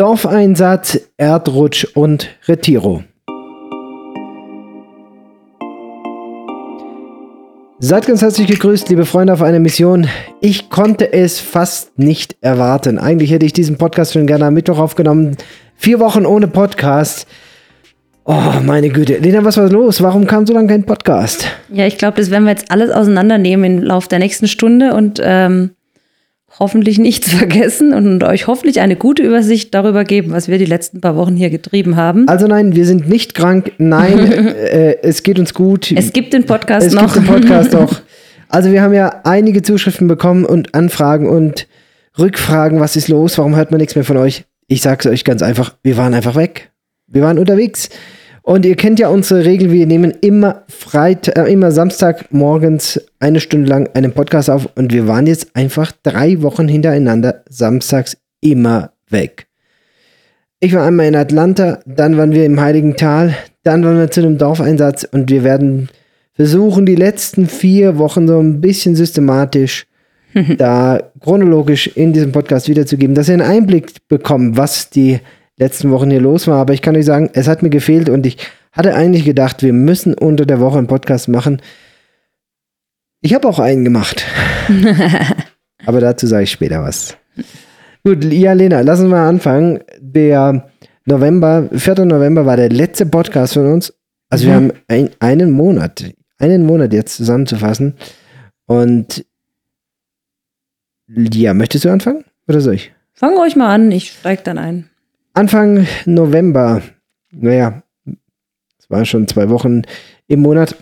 Dorfeinsatz, Erdrutsch und Retiro. Seid ganz herzlich gegrüßt, liebe Freunde auf einer Mission. Ich konnte es fast nicht erwarten. Eigentlich hätte ich diesen Podcast schon gerne am Mittwoch aufgenommen. Vier Wochen ohne Podcast. Oh, meine Güte. Lena, was war los? Warum kam so lange kein Podcast? Ja, ich glaube, das werden wir jetzt alles auseinandernehmen im Laufe der nächsten Stunde und ähm, hoffentlich nichts vergessen und euch hoffentlich eine gute Übersicht darüber geben, was wir die letzten paar Wochen hier getrieben haben. Also nein, wir sind nicht krank. Nein, äh, es geht uns gut. Es gibt den Podcast es noch. Es gibt den Podcast noch. Also wir haben ja einige Zuschriften bekommen und Anfragen und Rückfragen. Was ist los? Warum hört man nichts mehr von euch? Ich sage es euch ganz einfach. Wir waren einfach weg. Wir waren unterwegs. Und ihr kennt ja unsere Regel, wir nehmen immer Freitag, äh, immer Samstag morgens eine Stunde lang einen Podcast auf und wir waren jetzt einfach drei Wochen hintereinander samstags immer weg. Ich war einmal in Atlanta, dann waren wir im Heiligen Tal, dann waren wir zu einem Dorfeinsatz und wir werden versuchen, die letzten vier Wochen so ein bisschen systematisch da chronologisch in diesem Podcast wiederzugeben, dass ihr einen Einblick bekommt, was die letzten Wochen hier los war. Aber ich kann euch sagen, es hat mir gefehlt und ich hatte eigentlich gedacht, wir müssen unter der Woche einen Podcast machen. Ich habe auch einen gemacht. Aber dazu sage ich später was. Gut, ja, Lena, lass uns mal anfangen. Der November, 4. November war der letzte Podcast von uns. Also mhm. wir haben ein, einen Monat, einen Monat jetzt zusammenzufassen. Und ja, möchtest du anfangen? Oder soll ich? Fang ruhig mal an, ich steig dann ein. Anfang November, naja, es waren schon zwei Wochen im Monat,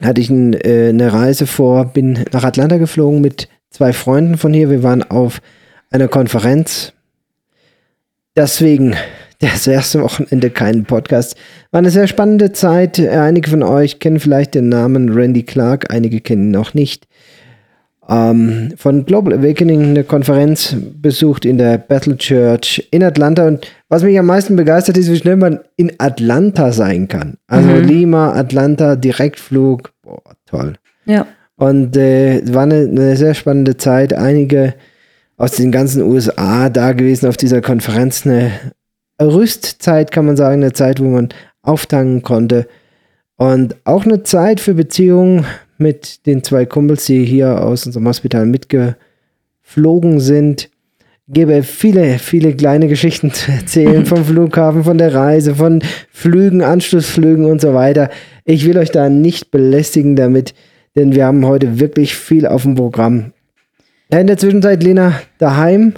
hatte ich ein, äh, eine Reise vor, bin nach Atlanta geflogen mit zwei Freunden von hier. Wir waren auf einer Konferenz. Deswegen das erste Wochenende keinen Podcast. War eine sehr spannende Zeit. Einige von euch kennen vielleicht den Namen Randy Clark, einige kennen ihn noch nicht ähm, von Global Awakening eine Konferenz besucht in der Battle Church in Atlanta. Und was mich am meisten begeistert ist, wie schnell man in Atlanta sein kann. Also mhm. Lima, Atlanta, Direktflug. Boah, toll. Ja. Und äh, es war eine, eine sehr spannende Zeit. Einige aus den ganzen USA da gewesen auf dieser Konferenz. Eine Rüstzeit, kann man sagen, eine Zeit, wo man auftanken konnte. Und auch eine Zeit für Beziehungen mit den zwei Kumpels, die hier aus unserem Hospital mitgeflogen sind. Gebe viele, viele kleine Geschichten zu erzählen vom Flughafen, von der Reise, von Flügen, Anschlussflügen und so weiter. Ich will euch da nicht belästigen damit, denn wir haben heute wirklich viel auf dem Programm. in der Zwischenzeit, Lena, daheim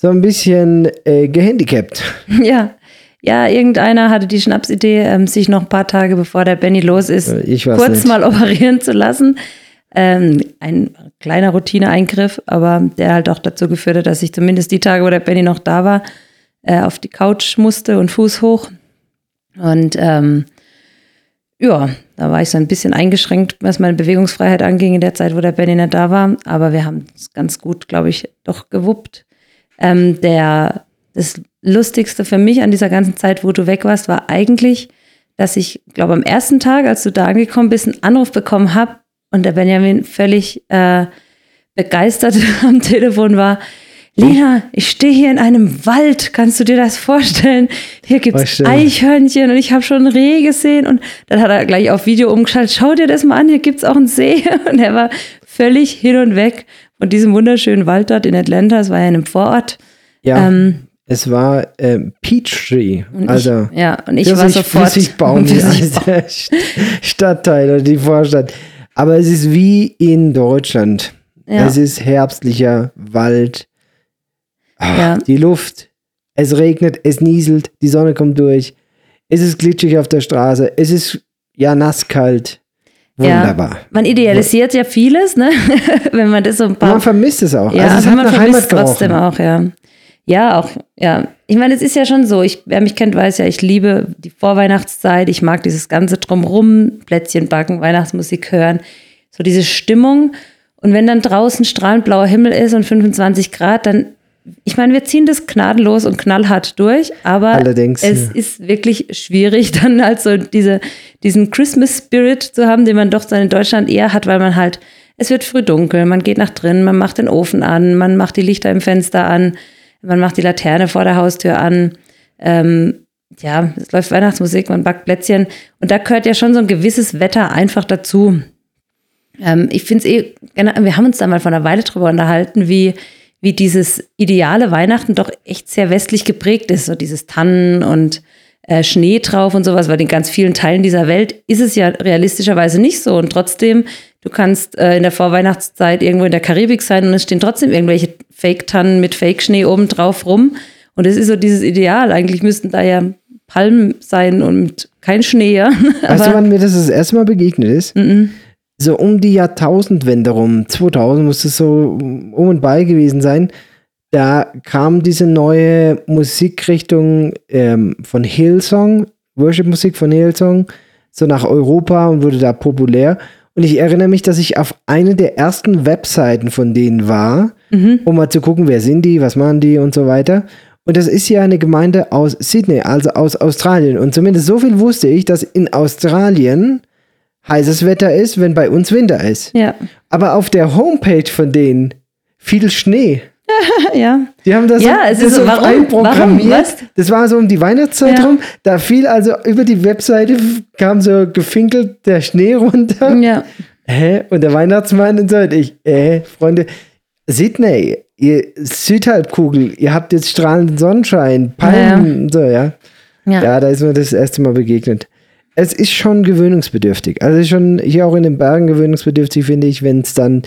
so ein bisschen äh, gehandicapt. Ja, ja, irgendeiner hatte die Schnapsidee, ähm, sich noch ein paar Tage bevor der Benny los ist, äh, kurz nicht. mal operieren zu lassen. Ähm, ein kleiner Routineeingriff, aber der halt auch dazu geführt hat, dass ich zumindest die Tage, wo der Benny noch da war, äh, auf die Couch musste und Fuß hoch. Und ähm, ja, da war ich so ein bisschen eingeschränkt, was meine Bewegungsfreiheit anging in der Zeit, wo der Benny nicht da war. Aber wir haben es ganz gut, glaube ich, doch gewuppt. Ähm, der das Lustigste für mich an dieser ganzen Zeit, wo du weg warst, war eigentlich, dass ich, glaube am ersten Tag, als du da angekommen bist, einen Anruf bekommen habe und der Benjamin völlig äh, begeistert am Telefon war. Lena, ich stehe hier in einem Wald, kannst du dir das vorstellen? Hier gibt es Eichhörnchen und ich habe schon Reh gesehen und dann hat er gleich auf Video umgeschaltet, schau dir das mal an, hier gibt es auch einen See und er war völlig hin und weg von diesem wunderschönen Wald dort in Atlanta, es war ja in einem Vorort. Ja. Ähm, es war äh, Peachtree. Und also ich, ja, und ich war sofort Pfirsichbaum, der Stadtteil oder die Vorstadt. Aber es ist wie in Deutschland. Ja. Es ist herbstlicher Wald. Ach, ja. Die Luft. Es regnet, es nieselt, die Sonne kommt durch. Es ist glitschig auf der Straße. Es ist ja nasskalt. Wunderbar. Ja, man idealisiert ja vieles, ne? wenn man das so ein paar. Man vermisst es auch. Ja, also es hat man vermisst trotzdem auch, ja. Ja, auch, ja. Ich meine, es ist ja schon so, ich, wer mich kennt, weiß ja, ich liebe die Vorweihnachtszeit, ich mag dieses ganze Drumrum, Plätzchen backen, Weihnachtsmusik hören, so diese Stimmung. Und wenn dann draußen strahlend blauer Himmel ist und 25 Grad, dann, ich meine, wir ziehen das gnadenlos und knallhart durch, aber Allerdings, es ja. ist wirklich schwierig, dann halt so diese, diesen Christmas Spirit zu haben, den man doch so in Deutschland eher hat, weil man halt, es wird früh dunkel, man geht nach drinnen, man macht den Ofen an, man macht die Lichter im Fenster an, man macht die Laterne vor der Haustür an. Ähm, ja, es läuft Weihnachtsmusik, man backt Plätzchen. Und da gehört ja schon so ein gewisses Wetter einfach dazu. Ähm, ich finde es eh, wir haben uns da mal vor einer Weile drüber unterhalten, wie, wie dieses ideale Weihnachten doch echt sehr westlich geprägt ist. So dieses Tannen und äh, Schnee drauf und sowas, weil in ganz vielen Teilen dieser Welt ist es ja realistischerweise nicht so. Und trotzdem, du kannst äh, in der Vorweihnachtszeit irgendwo in der Karibik sein und es stehen trotzdem irgendwelche Fake-Tannen mit Fake-Schnee oben drauf rum. Und es ist so dieses Ideal. Eigentlich müssten da ja Palmen sein und kein Schnee. Ja. Weißt du, wann mir das das erste Mal begegnet ist? Mm -mm. So um die Jahrtausendwende rum, 2000 muss es so um und bei gewesen sein. Da kam diese neue Musikrichtung ähm, von Hillsong, Worship-Musik von Hillsong, so nach Europa und wurde da populär. Und ich erinnere mich, dass ich auf eine der ersten Webseiten von denen war, mhm. um mal zu gucken, wer sind die, was machen die und so weiter. Und das ist ja eine Gemeinde aus Sydney, also aus Australien. Und zumindest so viel wusste ich, dass in Australien heißes Wetter ist, wenn bei uns Winter ist. Ja. Aber auf der Homepage von denen viel Schnee. ja. Die haben das, ja, so, das so warum, einprogrammiert. Warum, das war so um die Weihnachtszeit ja. rum. Da fiel also über die Webseite, kam so gefinkelt der Schnee runter. Ja. Hä? Und der Weihnachtsmann und so. Und ich, äh, Freunde, Sydney, ihr Südhalbkugel, ihr habt jetzt strahlenden Sonnenschein, Palmen, ja. so, ja. ja. Ja, da ist mir das erste Mal begegnet. Es ist schon gewöhnungsbedürftig. Also schon hier auch in den Bergen gewöhnungsbedürftig, finde ich, wenn es dann,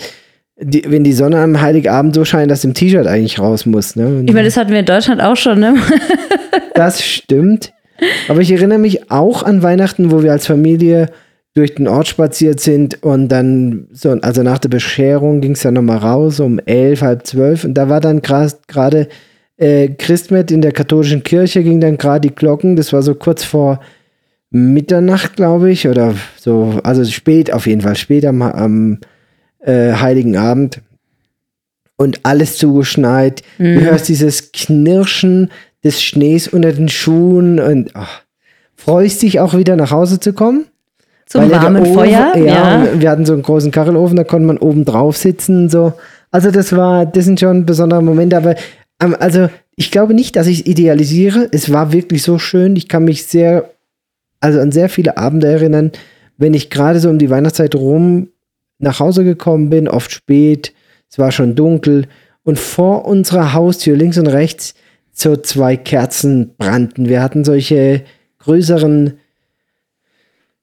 die, wenn die Sonne am Heiligabend so scheint, dass im T-Shirt eigentlich raus muss. Ne? Ich meine, das hatten wir in Deutschland auch schon, ne? das stimmt. Aber ich erinnere mich auch an Weihnachten, wo wir als Familie durch den Ort spaziert sind und dann so, also nach der Bescherung ging es dann nochmal raus um elf, halb zwölf und da war dann gerade äh, Christmet in der katholischen Kirche ging dann gerade die Glocken, das war so kurz vor Mitternacht, glaube ich, oder so, also spät auf jeden Fall, spät am, am äh, Heiligen Abend und alles zugeschneit. Mhm. Du hörst dieses Knirschen des Schnees unter den Schuhen und ach, freust dich auch wieder nach Hause zu kommen. Zum warmen Ofen, Feuer. Ja, ja. wir hatten so einen großen Kachelofen, da konnte man oben drauf sitzen. So. Also das war, das sind schon besondere Momente, aber ähm, also ich glaube nicht, dass ich es idealisiere. Es war wirklich so schön. Ich kann mich sehr, also an sehr viele Abende erinnern, wenn ich gerade so um die Weihnachtszeit rum nach Hause gekommen bin, oft spät, es war schon dunkel und vor unserer Haustür links und rechts so zwei Kerzen brannten. Wir hatten solche größeren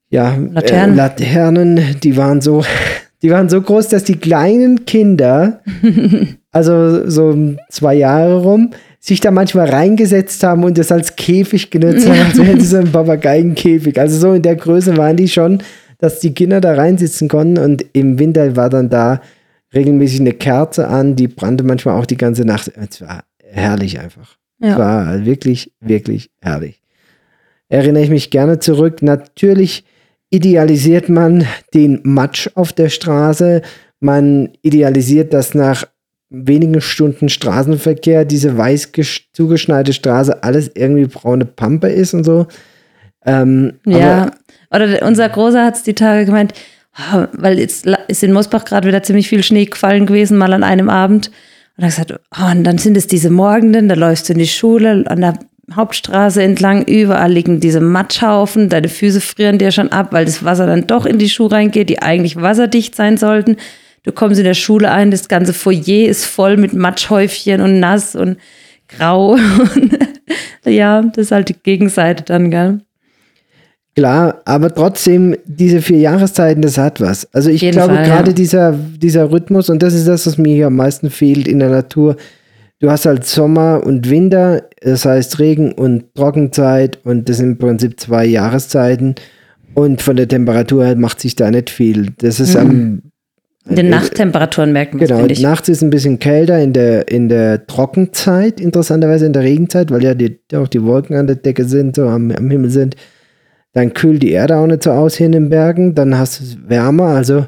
ja, Laternen. Äh, Laternen, die waren so, die waren so groß, dass die kleinen Kinder, also so zwei Jahre rum, sich da manchmal reingesetzt haben und das als Käfig genutzt haben, als wären sie so ein Papageienkäfig. Also so in der Größe waren die schon, dass die Kinder da reinsitzen konnten und im Winter war dann da regelmäßig eine Kerze an, die brannte manchmal auch die ganze Nacht. Es war herrlich einfach. Ja. Es war wirklich, wirklich herrlich. Erinnere ich mich gerne zurück. Natürlich idealisiert man den Matsch auf der Straße. Man idealisiert, dass nach wenigen Stunden Straßenverkehr diese weiß zugeschneite Straße alles irgendwie braune Pampe ist und so. Ähm, ja, oder unser Großer hat es die Tage gemeint, oh, weil jetzt ist in Mosbach gerade wieder ziemlich viel Schnee gefallen gewesen, mal an einem Abend. Und er hat gesagt, oh, und dann sind es diese Morgenden, da läufst du in die Schule, an der Hauptstraße entlang, überall liegen diese Matschhaufen, deine Füße frieren dir schon ab, weil das Wasser dann doch in die Schuhe reingeht, die eigentlich wasserdicht sein sollten. Du kommst in der Schule ein, das ganze Foyer ist voll mit Matschhäufchen und nass und grau. ja, das ist halt die Gegenseite dann, gell? Klar, aber trotzdem, diese vier Jahreszeiten, das hat was. Also ich glaube, gerade ja. dieser, dieser Rhythmus, und das ist das, was mir hier am meisten fehlt in der Natur, du hast halt Sommer und Winter, das heißt Regen und Trockenzeit und das sind im Prinzip zwei Jahreszeiten und von der Temperatur her macht sich da nicht viel. Das ist mhm. am in den äh, Nachttemperaturen merkt man Genau, nachts ist ein bisschen kälter in der, in der Trockenzeit, interessanterweise in der Regenzeit, weil ja die, auch die Wolken an der Decke sind, so am, am Himmel sind. Dann kühlt die Erde auch nicht so aus hier in den Bergen. Dann hast du es wärmer. Also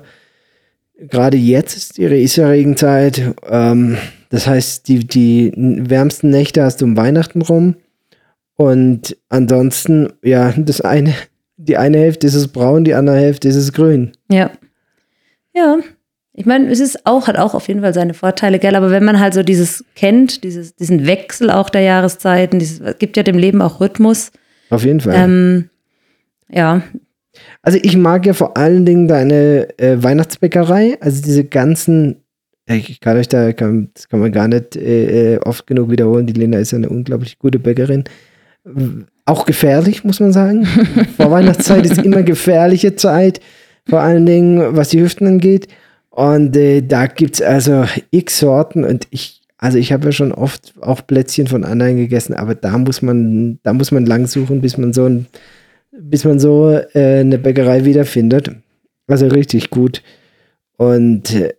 gerade jetzt ist die ist ja Regenzeit. Ähm, das heißt, die, die wärmsten Nächte hast du um Weihnachten rum. Und ansonsten, ja, das eine, die eine Hälfte ist es braun, die andere Hälfte ist es grün. Ja. Ja. Ich meine, es ist auch, hat auch auf jeden Fall seine Vorteile, gell? Aber wenn man halt so dieses kennt, dieses, diesen Wechsel auch der Jahreszeiten, dieses, gibt ja dem Leben auch Rhythmus. Auf jeden Fall. Ähm, ja. Also ich mag ja vor allen Dingen deine äh, Weihnachtsbäckerei, also diese ganzen, ich kann euch da, kann, das kann man gar nicht äh, äh oft genug wiederholen, die Lena ist ja eine unglaublich gute Bäckerin. Auch gefährlich, muss man sagen. Vor Weihnachtszeit ist immer gefährliche Zeit, vor allen Dingen, was die Hüften angeht. Und äh, da gibt es also x Sorten und ich, also ich habe ja schon oft auch Plätzchen von anderen gegessen, aber da muss man, da muss man lang suchen, bis man so ein, bis man so äh, eine Bäckerei wiederfindet. Also richtig gut. Und äh,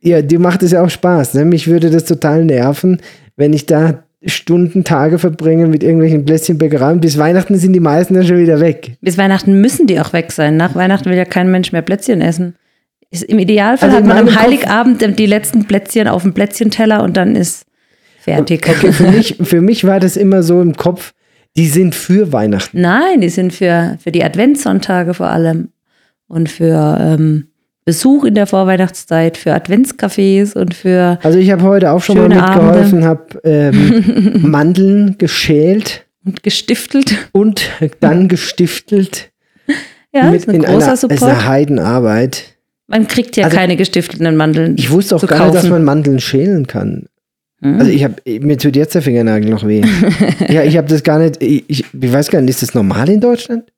ja, dir macht es ja auch Spaß. Ne? Mich würde das total nerven, wenn ich da Stunden, Tage verbringen mit irgendwelchen Plätzchenbäckereien. Bis Weihnachten sind die meisten dann schon wieder weg. Bis Weihnachten müssen die auch weg sein. Nach Weihnachten will ja kein Mensch mehr Plätzchen essen. Im Idealfall also hat man am Heiligabend Kopf die letzten Plätzchen auf dem Plätzchenteller und dann ist fertig. Okay, für mich, für mich war das immer so im Kopf, die sind für Weihnachten. Nein, die sind für, für die Adventssonntage vor allem und für ähm, Besuch in der Vorweihnachtszeit, für Adventscafés und für. Also ich habe heute auch schon mal mitgeholfen, habe ähm, Mandeln geschält. Und gestiftelt. Und dann gestiftelt. Ja, mit ist ein großer einer, Support. ist eine Heidenarbeit. Man kriegt ja also, keine gestiftelten Mandeln. Ich wusste auch gar kaufen. nicht, dass man Mandeln schälen kann. Mhm. Also ich habe mir tut jetzt der Fingernagel noch weh. ja, ich habe das gar nicht. Ich, ich, weiß gar nicht, ist das normal in Deutschland?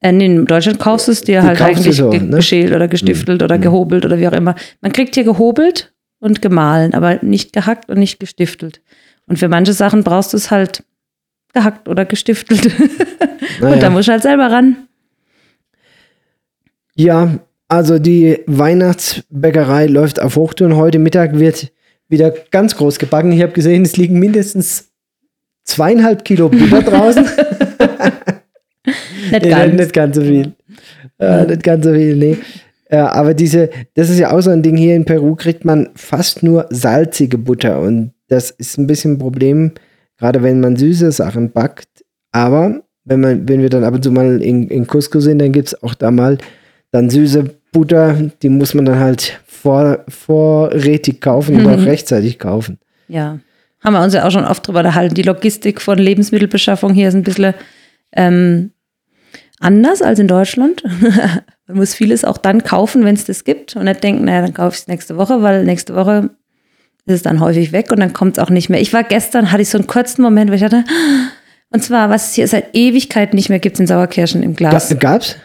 Äh, in Deutschland kaufst du es dir du halt eigentlich so, ne? geschält oder gestiftelt mhm. oder gehobelt oder wie auch immer. Man kriegt hier gehobelt und gemahlen, aber nicht gehackt und nicht gestiftelt. Und für manche Sachen brauchst du es halt gehackt oder gestiftelt. Naja. Und da musst du halt selber ran. Ja, also die Weihnachtsbäckerei läuft auf Hochtouren. Heute Mittag wird wieder ganz groß gebacken. Ich habe gesehen, es liegen mindestens zweieinhalb Kilo Butter draußen. nicht, nee, ganz. nicht ganz so viel. Äh, nicht ganz so viel, nee. Ja, aber diese, das ist ja auch so ein Ding, hier in Peru kriegt man fast nur salzige Butter und das ist ein bisschen ein Problem, gerade wenn man süße Sachen backt. Aber wenn, man, wenn wir dann ab und zu mal in, in Cusco sind, dann gibt es auch da mal dann süße Butter, die muss man dann halt vor, vorrätig kaufen mhm. und auch rechtzeitig kaufen. Ja, haben wir uns ja auch schon oft drüber unterhalten. Die Logistik von Lebensmittelbeschaffung hier ist ein bisschen ähm, anders als in Deutschland. man muss vieles auch dann kaufen, wenn es das gibt und nicht denken, naja, dann kaufe ich es nächste Woche, weil nächste Woche ist es dann häufig weg und dann kommt es auch nicht mehr. Ich war gestern, hatte ich so einen kurzen Moment, wo ich dachte, und zwar, was es hier seit Ewigkeit nicht mehr gibt, sind Sauerkirschen im Glas. Gab's?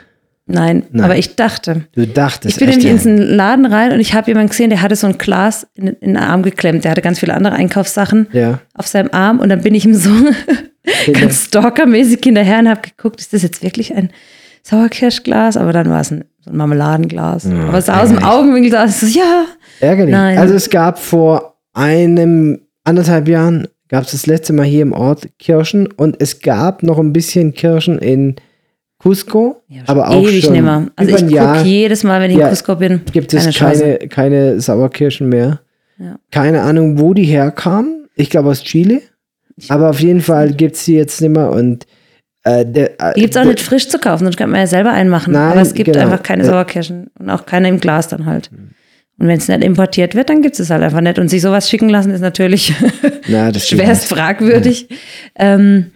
Nein, Nein, aber ich dachte. Du dachtest. Ich bin nämlich in den Laden rein und ich habe jemanden gesehen, der hatte so ein Glas in, in, den Arm geklemmt. Der hatte ganz viele andere Einkaufssachen ja. auf seinem Arm und dann bin ich ihm so ganz stalkermäßig hinterher und habe geguckt, ist das jetzt wirklich ein Sauerkirschglas? Aber dann war es ein, so ein Marmeladenglas. Ja, aber es sah aus dem Augenwinkel, da so, ja. Ärgerlich. Nein. Also es gab vor einem, anderthalb Jahren, gab es das letzte Mal hier im Ort Kirschen und es gab noch ein bisschen Kirschen in Cusco, ja, aber auch ewig schon nimmer. Also ich gucke jedes Mal, wenn ich ja, in Cusco bin. Gibt es keine, keine Sauerkirschen mehr. Ja. Keine Ahnung, wo die herkamen. Ich glaube aus Chile. Ich aber auf jeden Fall gibt es die jetzt nicht mehr und äh, der, äh, die gibt es auch nicht frisch zu kaufen, sonst kann man ja selber einmachen. Nein, aber es gibt genau. einfach keine Sauerkirschen und auch keine im Glas dann halt. Hm. Und wenn es nicht importiert wird, dann gibt es halt einfach nicht. Und sich sowas schicken lassen ist natürlich Na, schwerst fragwürdig. Ja. Ähm,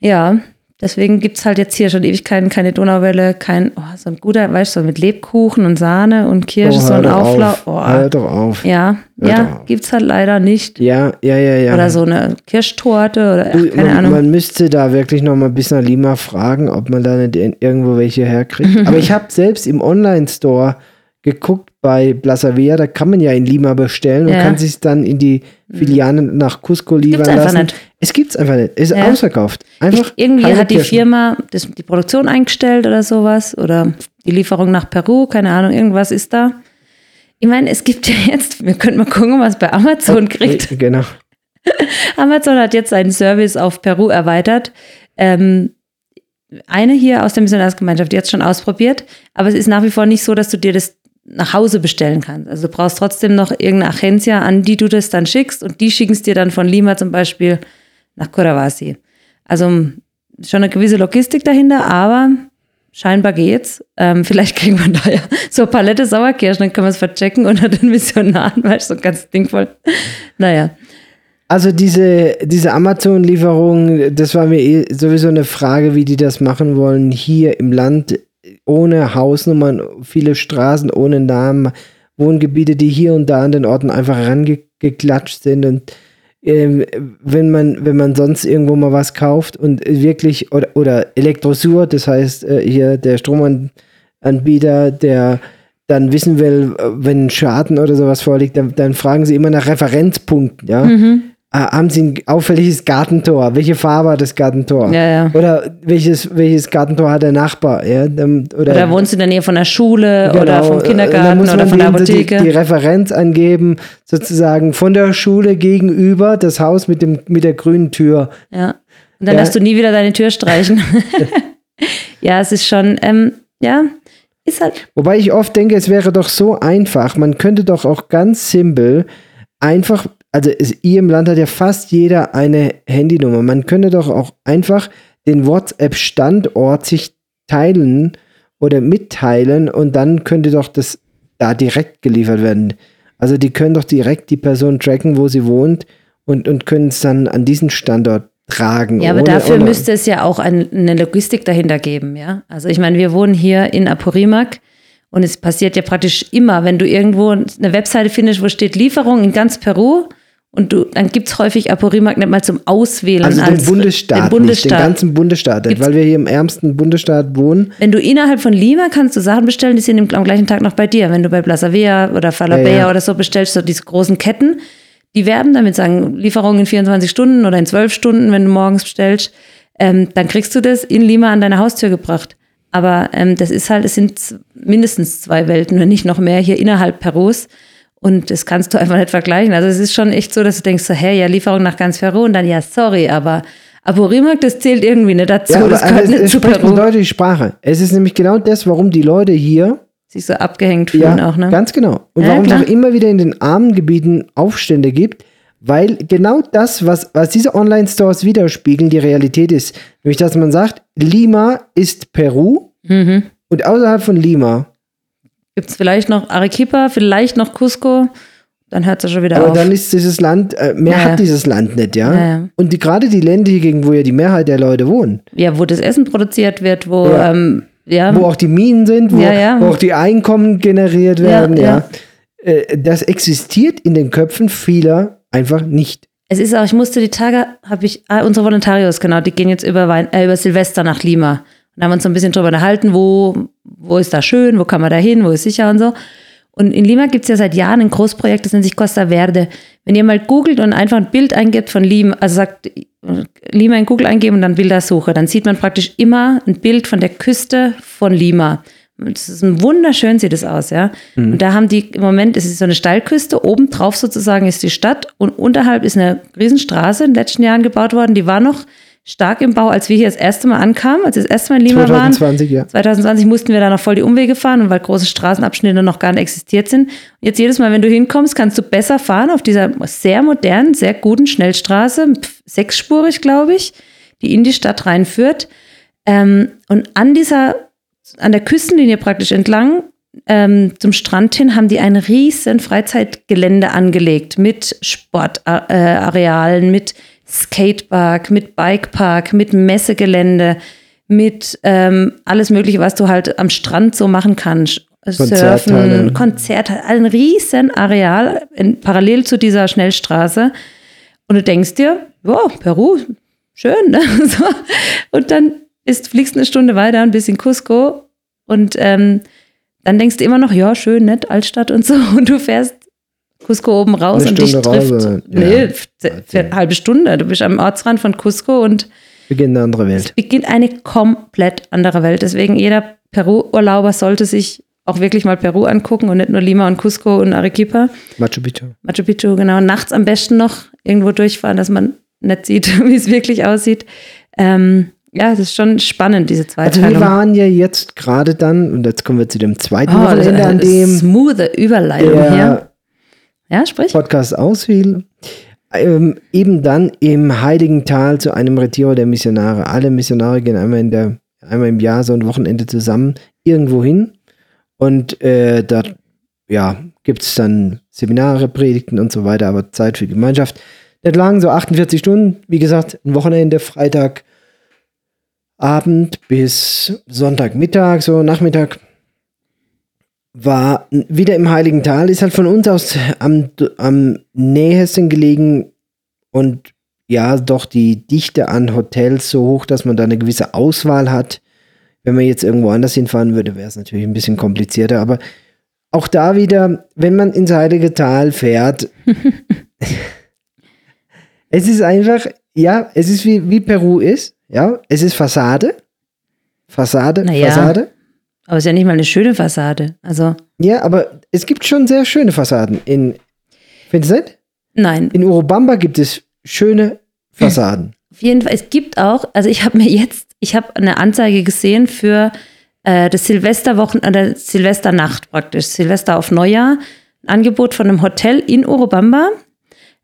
ja, Deswegen gibt es halt jetzt hier schon Ewigkeiten keine Donauwelle, kein, oh, so ein guter, weißt du, so mit Lebkuchen und Sahne und Kirsche, oh, so ein Auflauf. Oh, hör doch auf. Ja, hör ja, gibt es halt leider nicht. Ja, ja, ja, ja. Oder so eine Kirschtorte oder ach, keine man, Ahnung. Man müsste da wirklich noch mal bis nach Lima fragen, ob man da nicht irgendwo welche herkriegt. Aber ich habe selbst im Online-Store geguckt bei Plaza Vea, da kann man ja in Lima bestellen und ja. kann sich dann in die Filialen nach Cusco liefern gibt's lassen. Nicht. Es gibt es einfach nicht. Es ist ja. ausverkauft. Einfach ich, irgendwie hat die. Firma das, die Produktion eingestellt oder sowas oder die Lieferung nach Peru, keine Ahnung, irgendwas ist da. Ich meine, es gibt ja jetzt, wir könnten mal gucken, was bei Amazon kriegt. Genau. Amazon hat jetzt seinen Service auf Peru erweitert. Ähm, eine hier aus der Missionarsgemeinschaft, es schon ausprobiert, aber es ist nach wie vor nicht so, dass du dir das nach Hause bestellen kannst. Also du brauchst trotzdem noch irgendeine Agencia, an die du das dann schickst und die schicken es dir dann von Lima zum Beispiel nach Curavasi. Also schon eine gewisse Logistik dahinter, aber scheinbar geht's. Ähm, vielleicht kriegen wir da ja so eine Palette Sauerkirschen, dann können wir es verchecken unter den Missionaren, weil so ein ganz Ding voll. Naja. Also diese, diese Amazon-Lieferung, das war mir eh sowieso eine Frage, wie die das machen wollen hier im Land, ohne Hausnummern, viele Straßen ohne Namen, Wohngebiete, die hier und da an den Orten einfach rangeklatscht sind und ähm, wenn man, wenn man sonst irgendwo mal was kauft und wirklich, oder, oder Elektrosur, das heißt äh, hier der Stromanbieter, der dann wissen will, äh, wenn Schaden oder sowas vorliegt, dann, dann fragen sie immer nach Referenzpunkten, ja. Mhm. Ah, haben Sie ein auffälliges Gartentor? Welche Farbe hat das Gartentor? Ja, ja. Oder welches, welches Gartentor hat der Nachbar? Ja, oder, oder wohnst du in der Nähe von der Schule genau, oder vom Kindergarten oder von der Apotheke? Die, die, Referenz angeben, sozusagen von der Schule gegenüber das Haus mit, dem, mit der grünen Tür. Ja. Und dann ja. darfst du nie wieder deine Tür streichen. ja, es ist schon, ähm, ja, ist halt. Wobei ich oft denke, es wäre doch so einfach. Man könnte doch auch ganz simpel einfach also es, ihr im Land hat ja fast jeder eine Handynummer. Man könnte doch auch einfach den WhatsApp-Standort sich teilen oder mitteilen und dann könnte doch das da direkt geliefert werden. Also die können doch direkt die Person tracken, wo sie wohnt und, und können es dann an diesen Standort tragen. Ja, aber ohne, dafür ohne. müsste es ja auch ein, eine Logistik dahinter geben, ja. Also ich meine, wir wohnen hier in Apurimac und es passiert ja praktisch immer, wenn du irgendwo eine Webseite findest, wo steht Lieferung in ganz Peru, und du, dann gibt es häufig Aporimark nicht mal zum Auswählen. Also den Bundesstaat, den, Bundesstaat. Nicht, den ganzen Bundesstaat, Gibt's, weil wir hier im ärmsten Bundesstaat wohnen. Wenn du innerhalb von Lima kannst du Sachen bestellen, die sind am gleichen Tag noch bei dir. Wenn du bei Plaza Vea oder Falabella ja, ja. oder so bestellst, so diese großen Ketten, die werben damit, sagen Lieferung in 24 Stunden oder in 12 Stunden, wenn du morgens bestellst, ähm, dann kriegst du das in Lima an deine Haustür gebracht. Aber ähm, das ist halt, es sind mindestens zwei Welten, wenn nicht noch mehr hier innerhalb Perus. Und das kannst du einfach nicht vergleichen. Also es ist schon echt so, dass du denkst so, hey, ja, Lieferung nach ganz Peru und dann, ja, sorry, aber Aporimark, das zählt irgendwie nicht dazu. Ja, das gehört nicht es zu spricht Peru. eine deutsche Sprache. Es ist nämlich genau das, warum die Leute hier sich so abgehängt fühlen ja, auch, ne? ganz genau. Und ja, warum es auch immer wieder in den armen Gebieten Aufstände gibt, weil genau das, was, was diese Online-Stores widerspiegeln, die Realität ist. Nämlich, dass man sagt, Lima ist Peru mhm. und außerhalb von Lima Gibt es vielleicht noch Arequipa, vielleicht noch Cusco? Dann hört es ja schon wieder Aber auf. Aber dann ist dieses Land, äh, mehr ja. hat dieses Land nicht, ja? ja, Und die, gerade die Länder hiergegen, wo ja die Mehrheit der Leute wohnen. Ja, wo das Essen produziert wird, wo, ja. Ähm, ja. wo auch die Minen sind, wo, wo, auch die Einkommen generiert werden, ja. Äh, das existiert in den Köpfen vieler einfach nicht. Es ist auch, ich musste die Tage, habe ich, ah, unsere Volontarios, genau, die gehen jetzt über, Wein, äh, über Silvester nach Lima. Und haben uns so ein bisschen drüber unterhalten, wo, wo ist da schön, wo kann man da hin, wo ist sicher und so. Und in Lima gibt es ja seit Jahren ein Großprojekt, das nennt sich Costa Verde. Wenn ihr mal googelt und einfach ein Bild eingibt von Lima, also sagt Lima in Google eingeben und dann Bildersuche, dann sieht man praktisch immer ein Bild von der Küste von Lima. Das ist ein wunderschön sieht es aus, ja. Mhm. Und da haben die im Moment, es ist so eine Steilküste, oben drauf sozusagen ist die Stadt und unterhalb ist eine Riesenstraße in den letzten Jahren gebaut worden, die war noch stark im Bau, als wir hier das erste Mal ankamen, als wir das erste Mal in Lima 2020, waren. Ja. 2020 mussten wir da noch voll die Umwege fahren, weil große Straßenabschnitte noch gar nicht existiert sind. Jetzt jedes Mal, wenn du hinkommst, kannst du besser fahren auf dieser sehr modernen, sehr guten Schnellstraße, sechsspurig, glaube ich, die in die Stadt reinführt. Ähm, und an dieser, an der Küstenlinie praktisch entlang ähm, zum Strand hin haben die ein riesen Freizeitgelände angelegt mit Sportarealen, mit Skatepark, mit Bikepark, mit Messegelände, mit ähm, alles Mögliche, was du halt am Strand so machen kannst. Surfen, Konzerte, ein riesen Areal in, parallel zu dieser Schnellstraße. Und du denkst dir, wow, Peru, schön. Ne? so. Und dann ist, fliegst eine Stunde weiter, ein bisschen Cusco und ähm, dann denkst du immer noch, ja, schön, nett, Altstadt und so. Und du fährst Cusco oben raus eine und Stunde dich trifft. Raus, nee, für eine halbe Stunde. Du bist am Ortsrand von Cusco und beginnt eine andere Welt. Es beginnt eine komplett andere Welt. Deswegen jeder Peru-Urlauber sollte sich auch wirklich mal Peru angucken und nicht nur Lima und Cusco und Arequipa. Machu Picchu. Machu Picchu, genau. Nachts am besten noch irgendwo durchfahren, dass man nicht sieht, wie es wirklich aussieht. Ähm, ja, das ist schon spannend, diese Zweiteilung. Also wir waren ja jetzt gerade dann, und jetzt kommen wir zu dem zweiten oh, Wochenende, an dem... Smooth Überleitung hier. Ja, sprich. Podcast ausfiel. Ähm, eben dann im Heiligen Tal zu einem Retiro der Missionare. Alle Missionare gehen einmal in der einmal im Jahr so ein Wochenende zusammen irgendwo hin. Und äh, da ja, gibt es dann Seminare, Predigten und so weiter, aber Zeit für Gemeinschaft. Das lagen so 48 Stunden, wie gesagt, ein Wochenende, Freitag, Abend bis Sonntagmittag, so Nachmittag, war wieder im Heiligen Tal, ist halt von uns aus am, am nähesten gelegen und ja, doch die Dichte an Hotels so hoch, dass man da eine gewisse Auswahl hat. Wenn man jetzt irgendwo anders hinfahren würde, wäre es natürlich ein bisschen komplizierter, aber auch da wieder, wenn man ins Heilige Tal fährt, es ist einfach, ja, es ist wie, wie Peru ist, ja, es ist Fassade, Fassade, naja, Fassade. Aber es ist ja nicht mal eine schöne Fassade, also. Ja, aber es gibt schon sehr schöne Fassaden in, findest du? Nein. In Urubamba gibt es schöne Fassaden. Auf jeden Fall, es gibt auch, also ich habe mir jetzt, ich habe eine Anzeige gesehen für äh, das Silvesterwochen, äh, Silvesternacht praktisch, Silvester auf Neujahr, ein Angebot von einem Hotel in Urubamba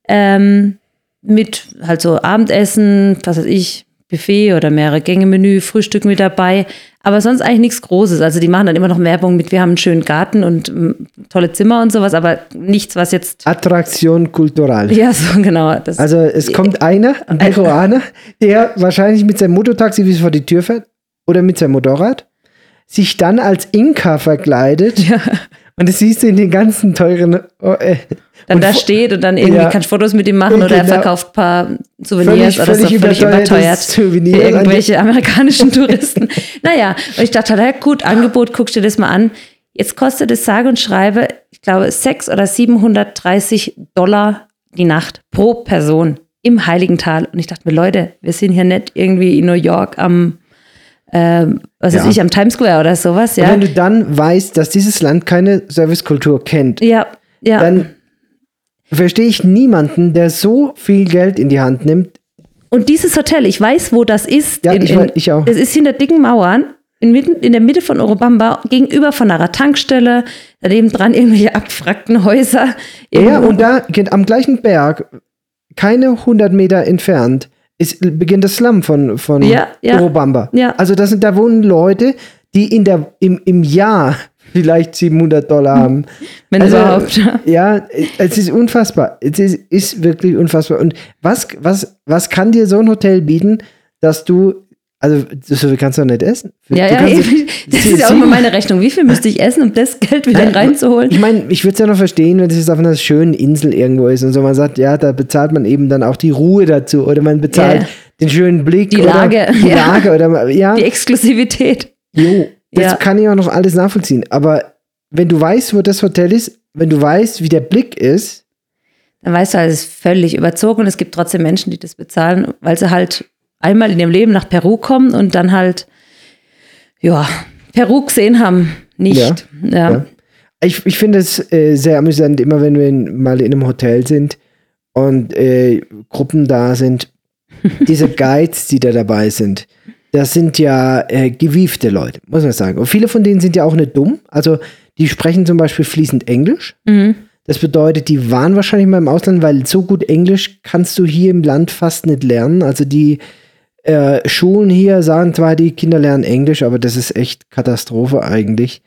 ähm, mit halt so Abendessen, was weiß ich, Buffet oder mehrere Gänge Menü, Frühstück mit dabei, aber sonst eigentlich nichts Großes. Also die machen dann immer noch Werbung mit, wir haben einen schönen Garten und um, tolle Zimmer und sowas, aber nichts, was jetzt... Attraktion kultural. Ja, so genau. also es kommt einer, ein Peruaner, der wahrscheinlich mit seinem Mototaxi wie es vor die Tür fährt oder mit seinem Motorrad sich dann als Inka verkleidet. Ja. Und das siehst du in den ganzen teuren. Oh, äh, dann da steht und dann irgendwie ja. kannst du Fotos mit ihm machen oder er genau. verkauft ein paar Souvenirs völlig, oder so völlig überteuert Souvenir für irgendwelche amerikanischen Touristen. naja, und ich dachte, ja, gut, Angebot, guckst dir das mal an. Jetzt kostet es sage und schreibe, ich glaube, 600 oder 730 Dollar die Nacht pro Person im Heiligen Tal. Und ich dachte mir, Leute, wir sind hier nicht irgendwie in New York am ähm, was ja. weiß ich, am Times Square oder sowas, ja. Und wenn du dann weißt, dass dieses Land keine Servicekultur kennt, ja, ja. dann verstehe ich niemanden, der so viel Geld in die Hand nimmt. Und dieses Hotel, ich weiß, wo das ist. Ja, in, ich, in, ich auch. Es ist hinter dicken Mauern, in, in der Mitte von Urubamba, gegenüber von einer Tankstelle, daneben dran irgendwelche abfrackten Häuser. Ja, und da am gleichen Berg, keine 100 Meter entfernt, ist, beginnt das Slum von, von ja, ja, Urubamba. Ja. Also das sind, da wohnen Leute, die in der, im, im Jahr vielleicht 700 Dollar haben. Wenn also, überhaupt. Ja, es ist unfassbar. Es ist, ist wirklich unfassbar. Und was, was, was kann dir so ein Hotel bieten, dass du also, so viel kannst du doch nicht essen. Ja, du ja, eben. das ist ja auch immer meine Rechnung. Wie viel müsste ich essen, um das Geld wieder Nein, reinzuholen? Ich meine, ich würde es ja noch verstehen, wenn das jetzt auf einer schönen Insel irgendwo ist und so. Man sagt, ja, da bezahlt man eben dann auch die Ruhe dazu oder man bezahlt ja. den schönen Blick. Die Lage. Die ja. Lage oder, ja. Die Exklusivität. Jo, das ja. kann ich auch noch alles nachvollziehen. Aber wenn du weißt, wo das Hotel ist, wenn du weißt, wie der Blick ist, dann weißt du, es ist völlig überzogen und es gibt trotzdem Menschen, die das bezahlen, weil sie halt einmal in ihrem Leben nach Peru kommen und dann halt, ja, Peru gesehen haben, nicht. Ja, ja. ja. Ich, ich finde es äh, sehr amüsant, immer wenn wir in, mal in einem Hotel sind und äh, Gruppen da sind, diese Guides, die da dabei sind, das sind ja äh, gewiefte Leute, muss man sagen. Und viele von denen sind ja auch nicht dumm. Also die sprechen zum Beispiel fließend Englisch. Mhm. Das bedeutet, die waren wahrscheinlich mal im Ausland, weil so gut Englisch kannst du hier im Land fast nicht lernen. Also die äh, Schulen hier sagen zwar, die Kinder lernen Englisch, aber das ist echt Katastrophe eigentlich.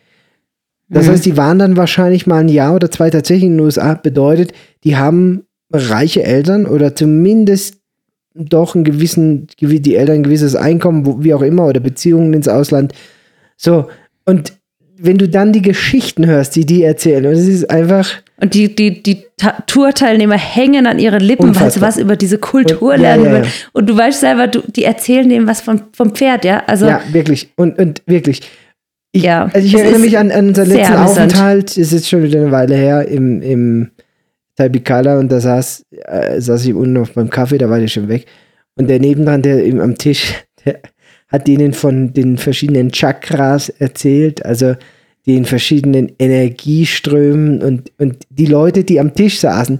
Das mhm. heißt, die waren dann wahrscheinlich mal ein Jahr oder zwei tatsächlich in den USA. Bedeutet, die haben reiche Eltern oder zumindest doch ein gewissen, die Eltern ein gewisses Einkommen, wie auch immer, oder Beziehungen ins Ausland. So, und wenn du dann die Geschichten hörst, die die erzählen, und es ist einfach. Und die, die, die Tourteilnehmer hängen an ihren Lippen, Unfassbar. weil sie was über diese Kultur und, lernen. Ja, ja, ja. Und du weißt selber, du, die erzählen dem was vom, vom Pferd, ja? Also, ja, wirklich. Und, und wirklich. Ich, ja, also ich erinnere mich an, an unseren letzten Aufenthalt, es ist schon wieder eine Weile her, im, im Taibikala und da saß, äh, saß ich unten auf meinem Kaffee, da war der schon weg. Und der nebendran, der im, am Tisch, der hat denen von den verschiedenen Chakras erzählt, also den verschiedenen Energieströmen und, und die Leute, die am Tisch saßen,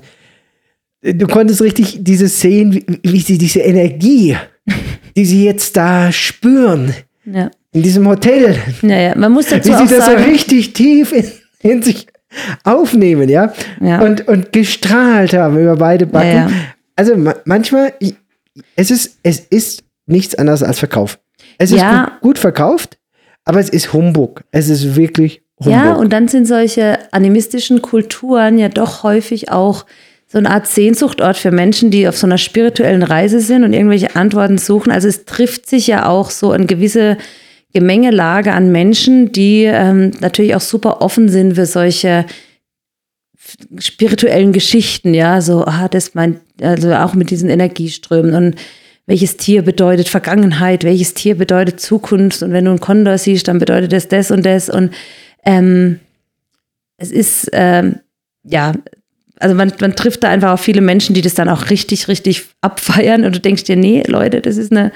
du konntest richtig diese sehen, wie, wie sie diese Energie, die sie jetzt da spüren, ja. in diesem Hotel, ja, man muss dazu wie sie das sagen, so richtig tief in, in, sich aufnehmen, ja, ja. Und, und gestrahlt haben über beide Backen. Also manchmal, es ist, es ist nichts anderes als Verkauf. Es ja. ist gut, verkauft, aber es ist Humbug. Es ist wirklich Humbug. Ja, und dann sind solche animistischen Kulturen ja doch häufig auch so eine Art Sehnsuchtort für Menschen, die auf so einer spirituellen Reise sind und irgendwelche Antworten suchen. Also es trifft sich ja auch so eine gewisse Gemengelage an Menschen, die ähm, natürlich auch super offen sind für solche spirituellen Geschichten, ja, so, ah, das meint, also auch mit diesen Energieströmen und welches Tier bedeutet Vergangenheit, welches Tier bedeutet Zukunft? Und wenn du einen Kondor siehst, dann bedeutet das das und das. Und ähm, es ist, ähm, ja, also man, man trifft da einfach auch viele Menschen, die das dann auch richtig, richtig abfeiern. Und du denkst dir, nee, Leute, das ist eine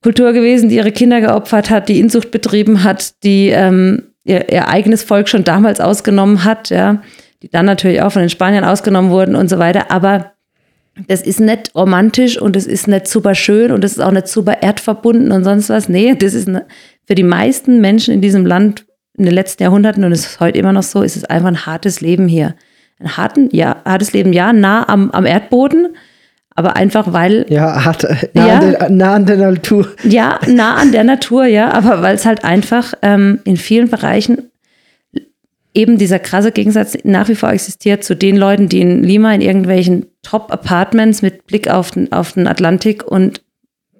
Kultur gewesen, die ihre Kinder geopfert hat, die Inzucht betrieben hat, die ähm, ihr, ihr, eigenes Volk schon damals ausgenommen hat, ja, die dann natürlich auch von den Spaniern ausgenommen wurden und so weiter. Aber das ist nicht romantisch und es ist nicht super schön und es ist auch nicht super erdverbunden und sonst was. Nee, das ist eine, für die meisten Menschen in diesem Land in den letzten Jahrhunderten und es ist heute immer noch so, ist es einfach ein hartes Leben hier. Ein harten, ja, hartes Leben, ja, nah am, am Erdboden aber einfach weil. Ja, hart, nah, ja, an der, nah an der Natur. Ja, nah an der Natur, ja, aber weil es halt einfach ähm, in vielen Bereichen eben dieser krasse Gegensatz nach wie vor existiert zu den Leuten, die in Lima in irgendwelchen Top-Apartments mit Blick auf den, auf den Atlantik und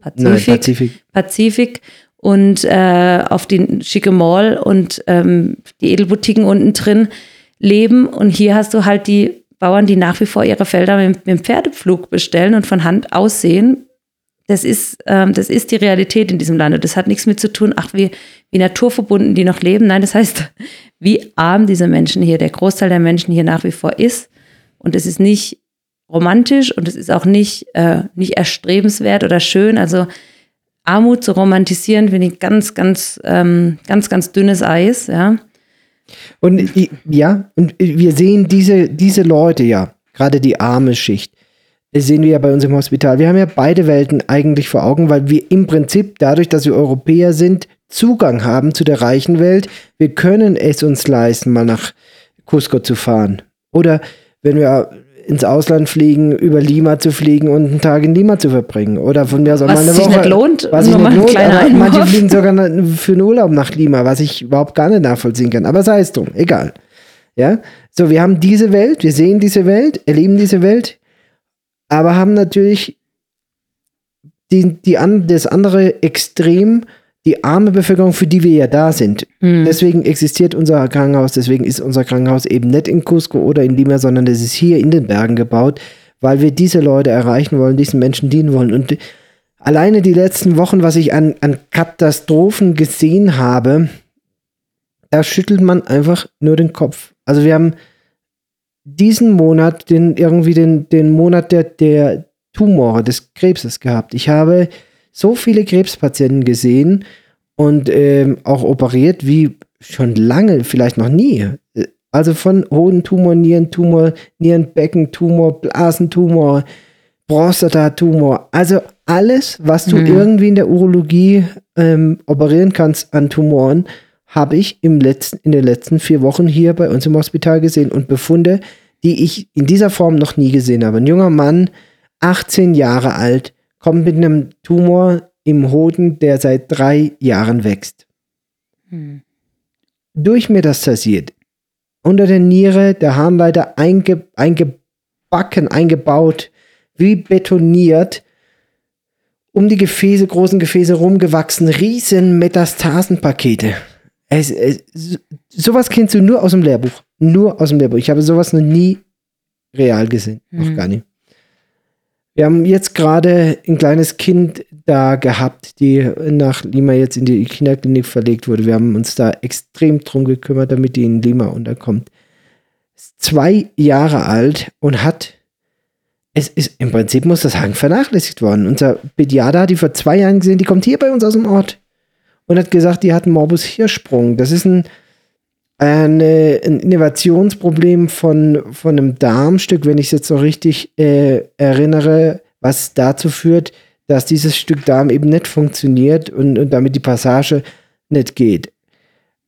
Pazifik, Nein, Pazifik. Pazifik und äh, auf die schicke Mall und ähm, die Edelboutiquen unten drin leben. Und hier hast du halt die Bauern, die nach wie vor ihre Felder mit, mit dem Pferdepflug bestellen und von Hand aussehen. Das ist, ähm, das ist die Realität in diesem Land. Und das hat nichts mit zu tun, ach, wie, wie naturverbunden die noch leben. Nein, das heißt, wie arm diese Menschen hier, der Großteil der Menschen hier nach wie vor ist. Und es ist nicht romantisch und es ist auch nicht, äh, nicht erstrebenswert oder schön. Also Armut zu romantisieren, finde ich ganz, ganz, ähm, ganz, ganz dünnes Eis, ja. Und ja, und wir sehen diese, diese Leute ja, gerade die arme Schicht, sehen wir ja bei uns im Hospital. Wir haben ja beide Welten eigentlich vor Augen, weil wir im Prinzip dadurch, dass wir Europäer sind, Zugang haben zu der reichen Welt. Wir können es uns leisten, mal nach Cusco zu fahren. Oder wenn wir ins Ausland fliegen, über Lima zu fliegen und einen Tag in Lima zu verbringen. Oder von mir so was mal eine sich Woche. Nicht lohnt, was sich nicht lohnt. Aber manche fliegen sogar für einen Urlaub nach Lima, was ich überhaupt gar nicht nachvollziehen kann. Aber sei es drum, egal. Ja, so wir haben diese Welt, wir sehen diese Welt, erleben diese Welt, aber haben natürlich die, die an, das andere Extrem die arme Bevölkerung, für die wir ja da sind. Mhm. Deswegen existiert unser Krankenhaus, deswegen ist unser Krankenhaus eben nicht in Cusco oder in Lima, sondern es ist hier in den Bergen gebaut, weil wir diese Leute erreichen wollen, diesen Menschen dienen wollen. Und alleine die letzten Wochen, was ich an, an Katastrophen gesehen habe, da schüttelt man einfach nur den Kopf. Also wir haben diesen Monat, den, irgendwie den, den Monat der, der Tumore, des Krebses gehabt. Ich habe so viele Krebspatienten gesehen und ähm, auch operiert wie schon lange, vielleicht noch nie. Also von Hodentumor, Nierentumor, Nierenbeckentumor, Blasentumor, Prostatatumor. Also alles, was du mhm. irgendwie in der Urologie ähm, operieren kannst an Tumoren, habe ich im letzten, in den letzten vier Wochen hier bei uns im Hospital gesehen und Befunde, die ich in dieser Form noch nie gesehen habe. Ein junger Mann, 18 Jahre alt, kommt mit einem Tumor im Hoden, der seit drei Jahren wächst. Hm. Durch Metastasiert, unter der Niere, der Harnleiter einge, eingebacken, eingebaut, wie betoniert, um die Gefäße, großen Gefäße rumgewachsen, riesen Metastasenpakete. Es, es, sowas kennst du nur aus dem Lehrbuch. Nur aus dem Lehrbuch. Ich habe sowas noch nie real gesehen. Noch mhm. gar nicht. Wir haben jetzt gerade ein kleines Kind da gehabt, die nach Lima jetzt in die Kinderklinik verlegt wurde. Wir haben uns da extrem drum gekümmert, damit die in Lima unterkommt. Ist zwei Jahre alt und hat, es ist im Prinzip, muss das sagen, vernachlässigt worden. Unser Pädiater hat die vor zwei Jahren gesehen, die kommt hier bei uns aus dem Ort und hat gesagt, die hat einen Morbus Hirschsprung. Das ist ein eine, ein Innovationsproblem von, von einem Darmstück, wenn ich es jetzt so richtig äh, erinnere, was dazu führt, dass dieses Stück Darm eben nicht funktioniert und, und damit die Passage nicht geht.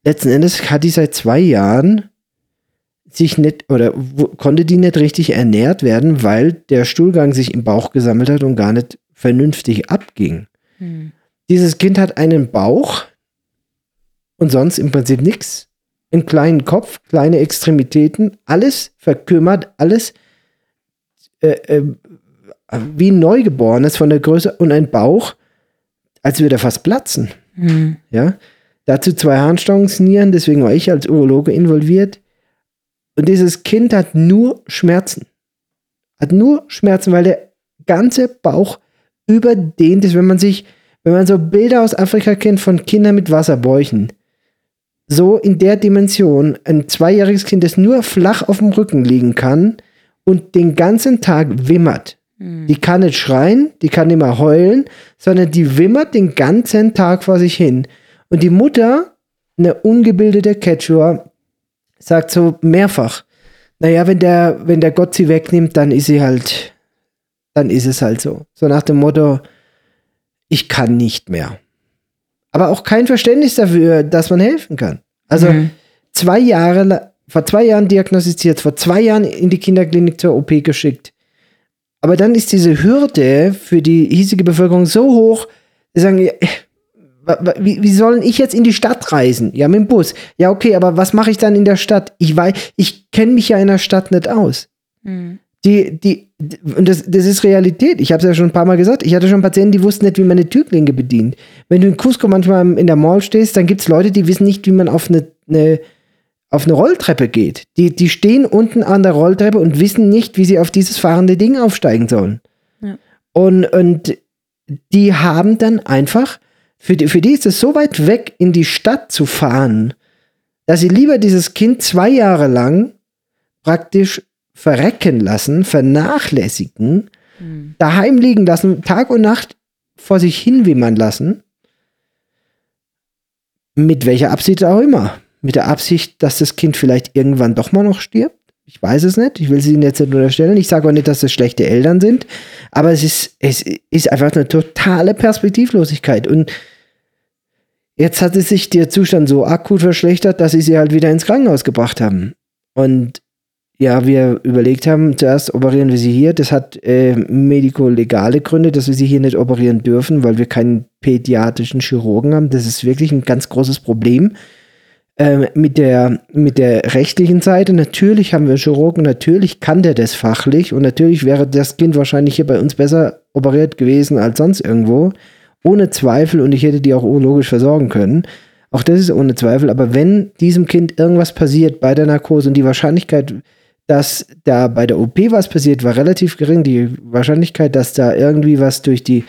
Letzten Endes hat die seit zwei Jahren sich nicht oder konnte die nicht richtig ernährt werden, weil der Stuhlgang sich im Bauch gesammelt hat und gar nicht vernünftig abging. Hm. Dieses Kind hat einen Bauch und sonst im Prinzip nichts. Einen kleinen Kopf, kleine Extremitäten, alles verkümmert, alles äh, äh, wie ein Neugeborenes von der Größe und ein Bauch, als würde er fast platzen. Mhm. Ja. Dazu zwei Harnstauungsnieren, deswegen war ich als Urologe involviert. Und dieses Kind hat nur Schmerzen. Hat nur Schmerzen, weil der ganze Bauch überdehnt ist, wenn man sich, wenn man so Bilder aus Afrika kennt von Kindern mit Wasserbäuchen. So in der Dimension ein zweijähriges Kind, das nur flach auf dem Rücken liegen kann und den ganzen Tag wimmert. Mhm. Die kann nicht schreien, die kann nicht mehr heulen, sondern die wimmert den ganzen Tag vor sich hin. Und die Mutter, eine ungebildete Quechua, sagt so mehrfach, naja, wenn der, wenn der Gott sie wegnimmt, dann ist sie halt, dann ist es halt so. So nach dem Motto, ich kann nicht mehr. Aber auch kein Verständnis dafür, dass man helfen kann. Also mhm. zwei Jahre, vor zwei Jahren diagnostiziert, vor zwei Jahren in die Kinderklinik zur OP geschickt. Aber dann ist diese Hürde für die hiesige Bevölkerung so hoch, die sagen, wie, wie sollen ich jetzt in die Stadt reisen? Ja, mit dem Bus. Ja, okay, aber was mache ich dann in der Stadt? Ich weiß, ich kenne mich ja in der Stadt nicht aus. Mhm. Die, die, und das, das ist Realität. Ich habe es ja schon ein paar Mal gesagt. Ich hatte schon Patienten, die wussten nicht, wie man eine Türklinke bedient. Wenn du in Cusco manchmal in der Mall stehst, dann gibt es Leute, die wissen nicht, wie man auf eine, eine, auf eine Rolltreppe geht. Die, die stehen unten an der Rolltreppe und wissen nicht, wie sie auf dieses fahrende Ding aufsteigen sollen. Ja. Und, und die haben dann einfach für die, für die ist es so weit weg, in die Stadt zu fahren, dass sie lieber dieses Kind zwei Jahre lang praktisch verrecken lassen, vernachlässigen, mhm. daheim liegen lassen, Tag und Nacht vor sich hin wimmern lassen. Mit welcher Absicht auch immer. Mit der Absicht, dass das Kind vielleicht irgendwann doch mal noch stirbt. Ich weiß es nicht. Ich will sie Ihnen jetzt nicht unterstellen. Ich sage auch nicht, dass das schlechte Eltern sind. Aber es ist, es ist einfach eine totale Perspektivlosigkeit. Und jetzt hat es sich der Zustand so akut verschlechtert, dass sie sie halt wieder ins Krankenhaus gebracht haben. Und ja, wir überlegt haben, zuerst operieren wir sie hier. Das hat äh, medikolegale Gründe, dass wir sie hier nicht operieren dürfen, weil wir keinen pädiatrischen Chirurgen haben. Das ist wirklich ein ganz großes Problem. Ähm, mit, der, mit der rechtlichen Seite, natürlich haben wir einen Chirurgen, natürlich kann der das fachlich und natürlich wäre das Kind wahrscheinlich hier bei uns besser operiert gewesen als sonst irgendwo. Ohne Zweifel und ich hätte die auch urologisch versorgen können. Auch das ist ohne Zweifel. Aber wenn diesem Kind irgendwas passiert bei der Narkose und die Wahrscheinlichkeit, dass da bei der OP was passiert, war relativ gering. Die Wahrscheinlichkeit, dass da irgendwie was durch die,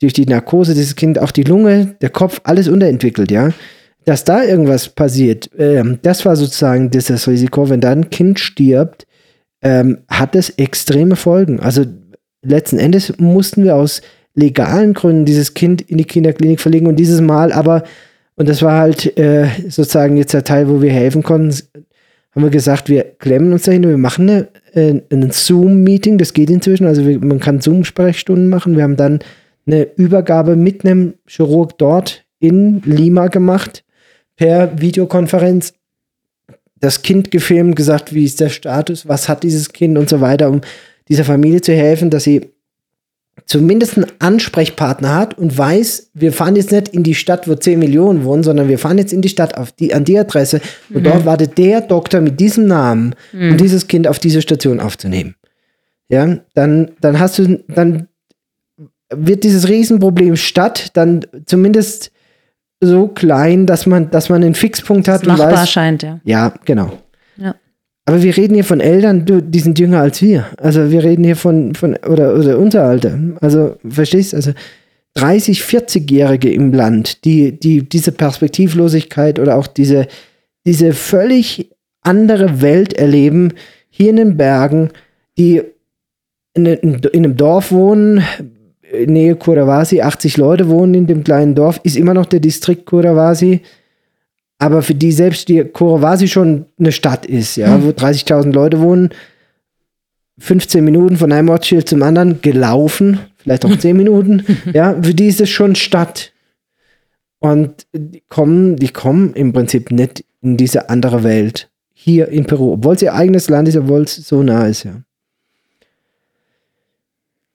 durch die Narkose dieses Kind, auch die Lunge, der Kopf, alles unterentwickelt, ja. Dass da irgendwas passiert, ähm, das war sozusagen das Risiko. Wenn da ein Kind stirbt, ähm, hat das extreme Folgen. Also letzten Endes mussten wir aus legalen Gründen dieses Kind in die Kinderklinik verlegen und dieses Mal aber, und das war halt äh, sozusagen jetzt der Teil, wo wir helfen konnten, haben wir gesagt, wir klemmen uns dahin, wir machen eine, äh, Zoom-Meeting, das geht inzwischen, also wir, man kann Zoom-Sprechstunden machen. Wir haben dann eine Übergabe mit einem Chirurg dort in Lima gemacht, per Videokonferenz. Das Kind gefilmt, gesagt, wie ist der Status, was hat dieses Kind und so weiter, um dieser Familie zu helfen, dass sie zumindest einen Ansprechpartner hat und weiß, wir fahren jetzt nicht in die Stadt, wo 10 Millionen wohnen, sondern wir fahren jetzt in die Stadt auf die, an die Adresse und mhm. dort wartet der Doktor mit diesem Namen, mhm. um dieses Kind auf diese Station aufzunehmen. Ja, dann, dann hast du, dann wird dieses Riesenproblem statt, dann zumindest so klein, dass man, dass man einen Fixpunkt hat. Das machbar weiß, scheint, ja. Ja, genau. Aber wir reden hier von Eltern, die sind jünger als wir. Also wir reden hier von, von oder, oder unser Alter. Also, verstehst du? Also 30, 40-Jährige im Land, die, die diese Perspektivlosigkeit oder auch diese, diese völlig andere Welt erleben, hier in den Bergen, die in, in, in einem Dorf wohnen, in Nähe Kurawasi, 80 Leute wohnen in dem kleinen Dorf, ist immer noch der Distrikt Kurawasi aber für die selbst die Kurawasi schon eine Stadt ist, ja, mhm. wo 30.000 Leute wohnen, 15 Minuten von einem Ortsschild zum anderen gelaufen, vielleicht auch 10 Minuten, ja, für die ist es schon Stadt. Und die kommen, die kommen im Prinzip nicht in diese andere Welt hier in Peru, obwohl es ihr eigenes Land ist, obwohl es so nah ist, ja.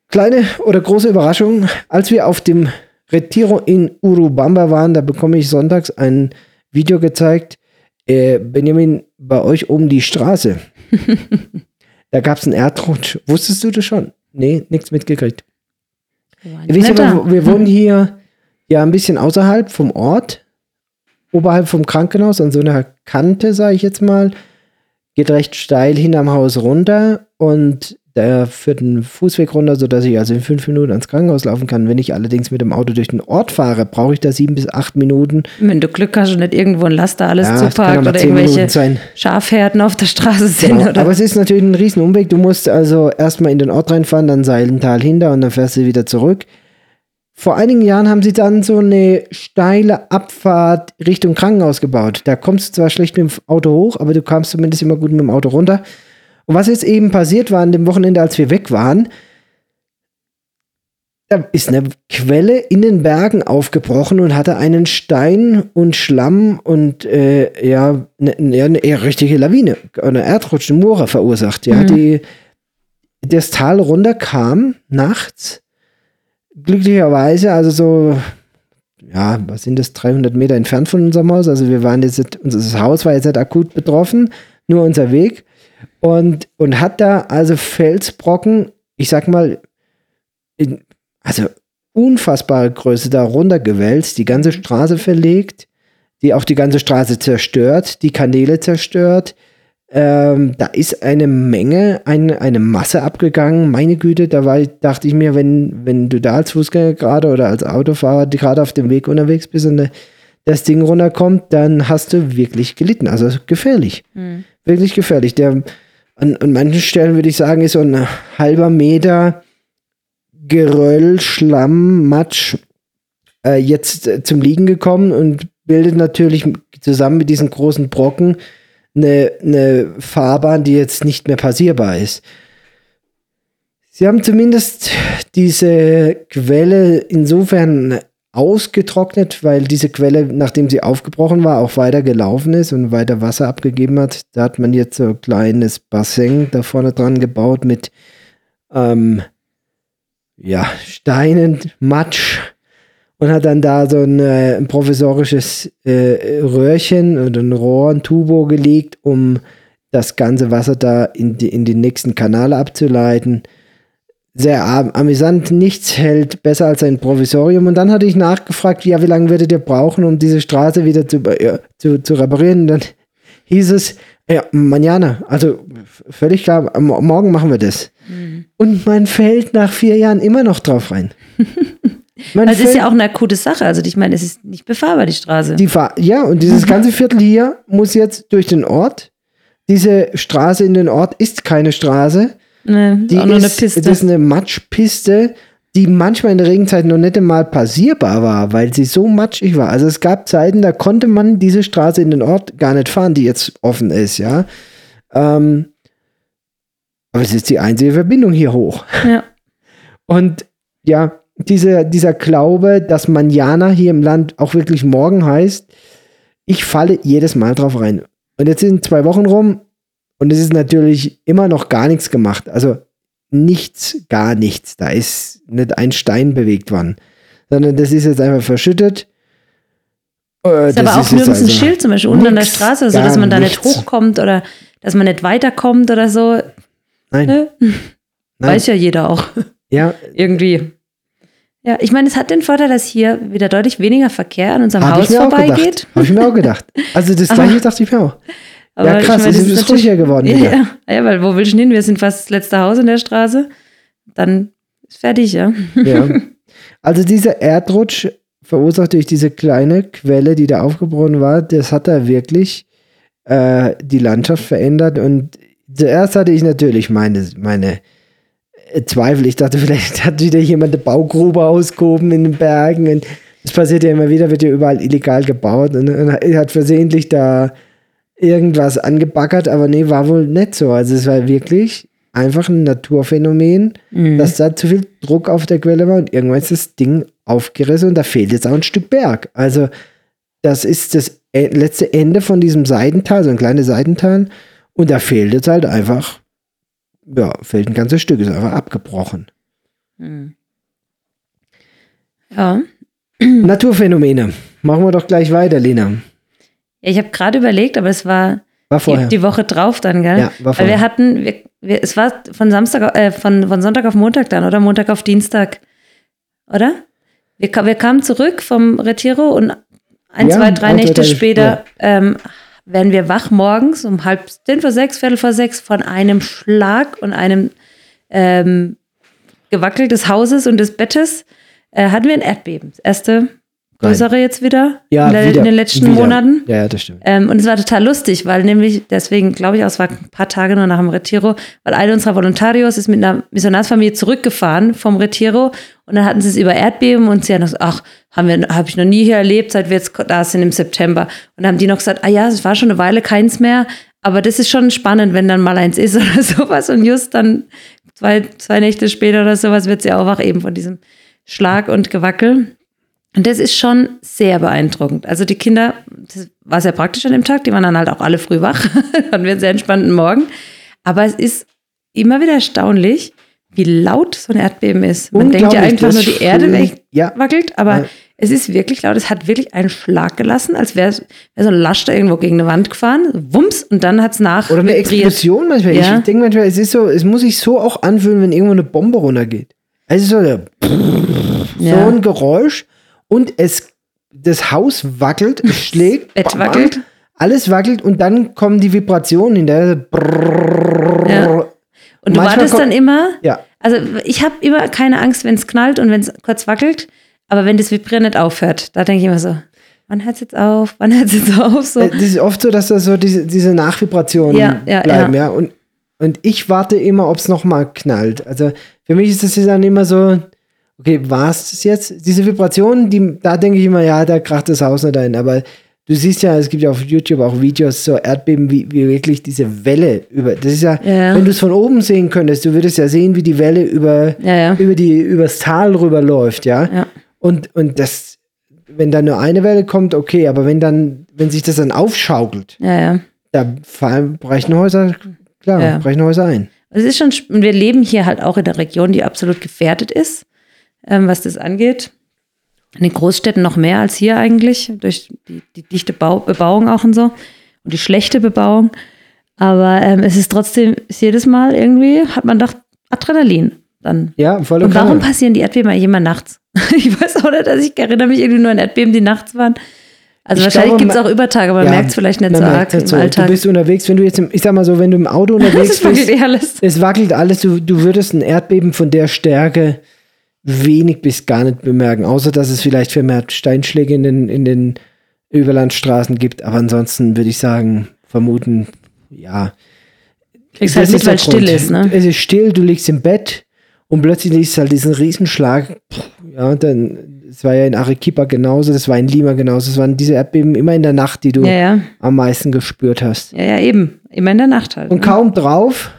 Kleine oder große Überraschung, als wir auf dem Retiro in Urubamba waren, da bekomme ich sonntags ein Video gezeigt. Äh, Benjamin, bei euch oben die Straße. da gab es einen Erdrutsch. Wusstest du das schon? Nee, nichts mitgekriegt. Wir, aber, wir wohnen hier ja ein bisschen außerhalb vom Ort, oberhalb vom Krankenhaus, an so einer Kante, sage ich jetzt mal. Geht recht steil hinterm Haus runter und der führt einen Fußweg runter, sodass ich also in fünf Minuten ans Krankenhaus laufen kann. Wenn ich allerdings mit dem Auto durch den Ort fahre, brauche ich da sieben bis acht Minuten. Wenn du Glück hast und nicht irgendwo ein Laster alles ja, zuparkt oder irgendwelche Schafherden auf der Straße sind. Genau. Aber es ist natürlich ein riesen Umweg. Du musst also erstmal in den Ort reinfahren, dann Seilental hinter und dann fährst du wieder zurück. Vor einigen Jahren haben sie dann so eine steile Abfahrt Richtung Krankenhaus gebaut. Da kommst du zwar schlecht mit dem Auto hoch, aber du kamst zumindest immer gut mit dem Auto runter. Und was jetzt eben passiert war an dem Wochenende, als wir weg waren, da ist eine Quelle in den Bergen aufgebrochen und hatte einen Stein und Schlamm und äh, ja, eine, eine, eine richtige Lawine, eine Erdrutsch, eine Moore verursacht. Ja, mhm. die das Tal runterkam nachts. Glücklicherweise, also so, ja, was sind das, 300 Meter entfernt von unserem Haus. Also wir waren jetzt, unser Haus war jetzt nicht akut betroffen, nur unser Weg und, und hat da also Felsbrocken, ich sag mal, in, also unfassbare Größe da runtergewälzt, die ganze Straße verlegt, die auch die ganze Straße zerstört, die Kanäle zerstört. Ähm, da ist eine Menge, eine, eine Masse abgegangen. Meine Güte, da war, dachte ich mir, wenn, wenn du da als Fußgänger gerade oder als Autofahrer gerade auf dem Weg unterwegs bist und das Ding runterkommt, dann hast du wirklich gelitten. Also gefährlich. Mhm. Wirklich gefährlich. Der, an, an manchen Stellen würde ich sagen, ist so ein halber Meter Geröll, Schlamm, Matsch äh, jetzt äh, zum Liegen gekommen und bildet natürlich zusammen mit diesen großen Brocken eine, eine Fahrbahn, die jetzt nicht mehr passierbar ist. Sie haben zumindest diese Quelle insofern ausgetrocknet, weil diese Quelle, nachdem sie aufgebrochen war, auch weiter gelaufen ist und weiter Wasser abgegeben hat. Da hat man jetzt so ein kleines Bassin da vorne dran gebaut mit ähm, ja, Steinen, Matsch und hat dann da so ein, äh, ein provisorisches äh, Röhrchen oder ein Rohr, ein Tubo gelegt, um das ganze Wasser da in, die, in den nächsten Kanal abzuleiten sehr amüsant. Nichts hält besser als ein Provisorium. Und dann hatte ich nachgefragt, ja, wie lange würdet ihr brauchen, um diese Straße wieder zu, äh, zu, zu reparieren? Und dann hieß es, ja, manana, also völlig klar, morgen machen wir das. Mhm. Und man fällt nach vier Jahren immer noch drauf rein. Man also ist ja auch eine akute Sache. Also ich meine, es ist nicht befahrbar, die Straße. Die Fahr ja, und dieses ganze Viertel hier muss jetzt durch den Ort. Diese Straße in den Ort ist keine Straße. Nee, die auch ist, eine Piste. Das ist eine Matschpiste, die manchmal in der Regenzeit noch nicht einmal passierbar war, weil sie so matschig war. Also es gab Zeiten, da konnte man diese Straße in den Ort gar nicht fahren, die jetzt offen ist, ja. Ähm, aber es ist die einzige Verbindung hier hoch. Ja. Und ja, diese, dieser Glaube, dass Manjana hier im Land auch wirklich morgen heißt, ich falle jedes Mal drauf rein. Und jetzt sind zwei Wochen rum und es ist natürlich immer noch gar nichts gemacht. Also nichts, gar nichts. Da ist nicht ein Stein bewegt worden. Sondern das ist jetzt einfach verschüttet. Äh, ist aber auch nirgends also ein Schild zum Beispiel unten an der Straße, so dass man da nichts. nicht hochkommt oder dass man nicht weiterkommt oder so. Nein. Ne? Nein. Weiß ja jeder auch. Ja. Irgendwie. Ja, ich meine, es hat den Vorteil, dass hier wieder deutlich weniger Verkehr an unserem Hab Haus vorbeigeht. Habe ich mir auch gedacht. Also das gleiche dachte ich mir auch. Aber ja, krass, es ist ruhiger geworden. Ja, ja, weil wo willst du hin? Wir sind fast das letzte Haus in der Straße. Dann ist fertig, ja. Ja. Also dieser Erdrutsch verursacht durch diese kleine Quelle, die da aufgebrochen war, das hat da wirklich äh, die Landschaft verändert. Und zuerst hatte ich natürlich meine, meine äh, Zweifel. Ich dachte, vielleicht hat wieder jemand eine Baugrube ausgehoben in den Bergen. Und das passiert ja immer wieder, wird ja überall illegal gebaut. Und, und hat versehentlich da irgendwas angebaggert, aber nee, war wohl nicht so. Also es war wirklich einfach ein Naturphänomen, mhm. dass da zu viel Druck auf der Quelle war und irgendwann ist das Ding aufgerissen und da fehlt jetzt auch ein Stück Berg. Also das ist das e-, letzte Ende von diesem Seitental, so ein kleines Seitental und da fehlt jetzt halt einfach, ja, fehlt ein ganzes Stück, ist einfach abgebrochen. Mhm. Ja, Naturphänomene. Machen wir doch gleich weiter, Lena. Ja, ich habe gerade überlegt, aber es war, war vorher. Die, die, Woche drauf dann, gell? Ja, war vorher. Weil wir hatten, wir, wir, es war von Samstag, äh, von, von Sonntag auf Montag dann, oder? Montag auf Dienstag. Oder? Wir, wir kamen zurück vom Retiro und ein, ja, zwei, drei Nächte später ja. ähm, werden wir wach morgens um halb zehn vor sechs, viertel vor sechs von einem Schlag und einem ähm, Gewackel des Hauses und des Bettes äh, hatten wir ein Erdbeben. Das erste größere jetzt wieder, ja, in, der, wieder in, den letzten wieder. Monaten. Ja, ja, das stimmt. Ähm, und es war total lustig, weil nämlich, deswegen glaube ich auch, es war ein paar Tage nur nach dem Retiro, weil eine unserer Volontarios ist mit einer Missionarsfamilie zurückgefahren vom Retiro und dann hatten sie es über Erdbeben und sie haben gesagt, ach, haben wir, habe ich noch nie hier erlebt, seit wir jetzt da sind im September. Und dann haben die noch gesagt, ah ja, es war schon eine Weile keins mehr, aber das ist schon spannend, wenn dann mal eins ist oder sowas und just dann zwei, zwei Nächte später oder sowas wird sie auch wach eben von diesem Schlag und Gewackel. Und das ist schon sehr beeindruckend. Also die Kinder, das war sehr praktisch an dem Tag, die waren dann halt auch alle früh wach, hatten wir einen sehr entspannten Morgen. Aber es ist immer wieder erstaunlich, wie laut so ein Erdbeben ist. Man denkt ja einfach nur, die Erde ja. aber ja. es ist wirklich laut. Es hat wirklich einen Schlag gelassen, als wäre wär so ein Laster irgendwo gegen eine Wand gefahren, wumms, und dann hat es nach. Oder eine Explosion manchmal. Ja. Ich denke manchmal, es ist so, es muss sich so auch anfühlen, wenn irgendwo eine Bombe runtergeht. Also so, so ein Geräusch und es, das Haus wackelt, es schlägt, Bett bam, wackelt. Alles wackelt und dann kommen die Vibrationen hinterher. Ja. Und du wartest dann immer, ja. also ich habe immer keine Angst, wenn es knallt und wenn es kurz wackelt, aber wenn das Vibrieren nicht aufhört, da denke ich immer so, wann hört es jetzt auf, wann hört es jetzt auf? So. Das ist oft so, dass da so diese, diese Nachvibrationen ja, ja, bleiben, ja. ja. Und, und ich warte immer, ob es nochmal knallt. Also für mich ist das dann immer so, okay, war es das jetzt? Diese Vibrationen, die, da denke ich immer, ja, da kracht das Haus nicht ein. Aber du siehst ja, es gibt ja auf YouTube auch Videos, so Erdbeben, wie, wie wirklich diese Welle über. Das ist ja, ja. wenn du es von oben sehen könntest, du würdest ja sehen, wie die Welle über, ja, ja. über die, übers Tal rüberläuft, ja. ja. Und, und das, wenn da nur eine Welle kommt, okay, aber wenn dann, wenn sich das dann aufschaukelt, da fallen, brechen Häuser, klar, brechen Häuser ein. Es ist schon, wir leben hier halt auch in der Region, die absolut gefährdet ist ähm, was das angeht. In den Großstädten noch mehr als hier eigentlich, durch die, die dichte Bau Bebauung auch und so und die schlechte Bebauung. Aber ähm, es ist trotzdem, ist jedes Mal irgendwie, hat man doch Adrenalin dann. Ja, voll Und warum passieren die Erdbeben eigentlich immer nachts? ich weiß auch nicht, dass ich erinnere mich irgendwie nur an Erdbeben, die nachts waren. Also ich wahrscheinlich gibt es auch Übertage, aber man ja, merkt es vielleicht nicht so arg im so. Alltag. Du bist unterwegs, wenn du jetzt, im, ich sag mal so, wenn du im Auto unterwegs bist, eh alles. es wackelt alles, du, du würdest ein Erdbeben von der Stärke wenig bis gar nicht bemerken, außer dass es vielleicht vermehrt Steinschläge in den, in den Überlandstraßen gibt. Aber ansonsten würde ich sagen, vermuten, ja. Kriegst halt mit, weil es still ist, ne? Es ist still, du liegst im Bett und plötzlich liegst halt diesen Riesenschlag. Ja, dann, es war ja in Arequipa genauso, das war in Lima genauso. Es waren diese Erdbeben immer in der Nacht, die du ja, ja. am meisten gespürt hast. Ja, ja, eben. Immer in der Nacht halt. Und ne? kaum drauf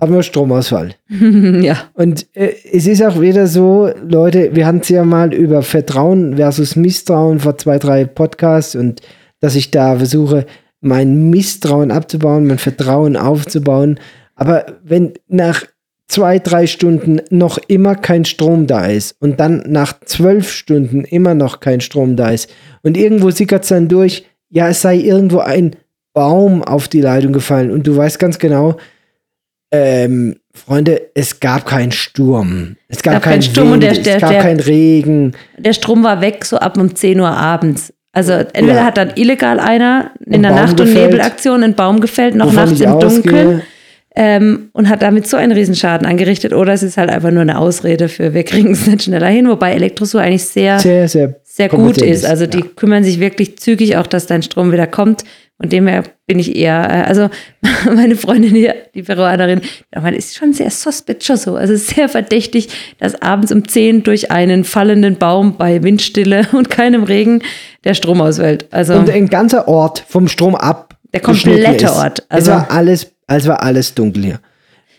haben wir Stromausfall. ja. Und äh, es ist auch wieder so, Leute, wir hatten es ja mal über Vertrauen versus Misstrauen vor zwei, drei Podcasts und dass ich da versuche, mein Misstrauen abzubauen, mein Vertrauen aufzubauen. Aber wenn nach zwei, drei Stunden noch immer kein Strom da ist und dann nach zwölf Stunden immer noch kein Strom da ist und irgendwo sickert es dann durch, ja, es sei irgendwo ein Baum auf die Leitung gefallen und du weißt ganz genau, ähm, Freunde, es gab keinen Sturm. Es gab, gab keinen Sturm Wind, und der, der, es gab der, keinen Regen. Der Strom war weg so ab um 10 Uhr abends. Also entweder ja. hat dann illegal einer in der Nacht- und Nebelaktion einen Baum gefällt, noch nachts im Dunkeln. Ähm, und hat damit so einen Riesenschaden angerichtet. Oder es ist halt einfach nur eine Ausrede für, wir kriegen es nicht schneller hin, wobei Elektrosur eigentlich sehr, sehr, sehr, sehr gut ist. Also die ja. kümmern sich wirklich zügig auch, dass dein Strom wieder kommt. Und dem her bin ich eher, äh, also meine Freundin hier, die Peruanerin, ist schon sehr suspicious so. Also sehr verdächtig, dass abends um 10 durch einen fallenden Baum bei Windstille und keinem Regen der Strom ausfällt. Also und ein ganzer Ort vom Strom ab. Der komplette Ort. Also es war alles, es war alles dunkel hier.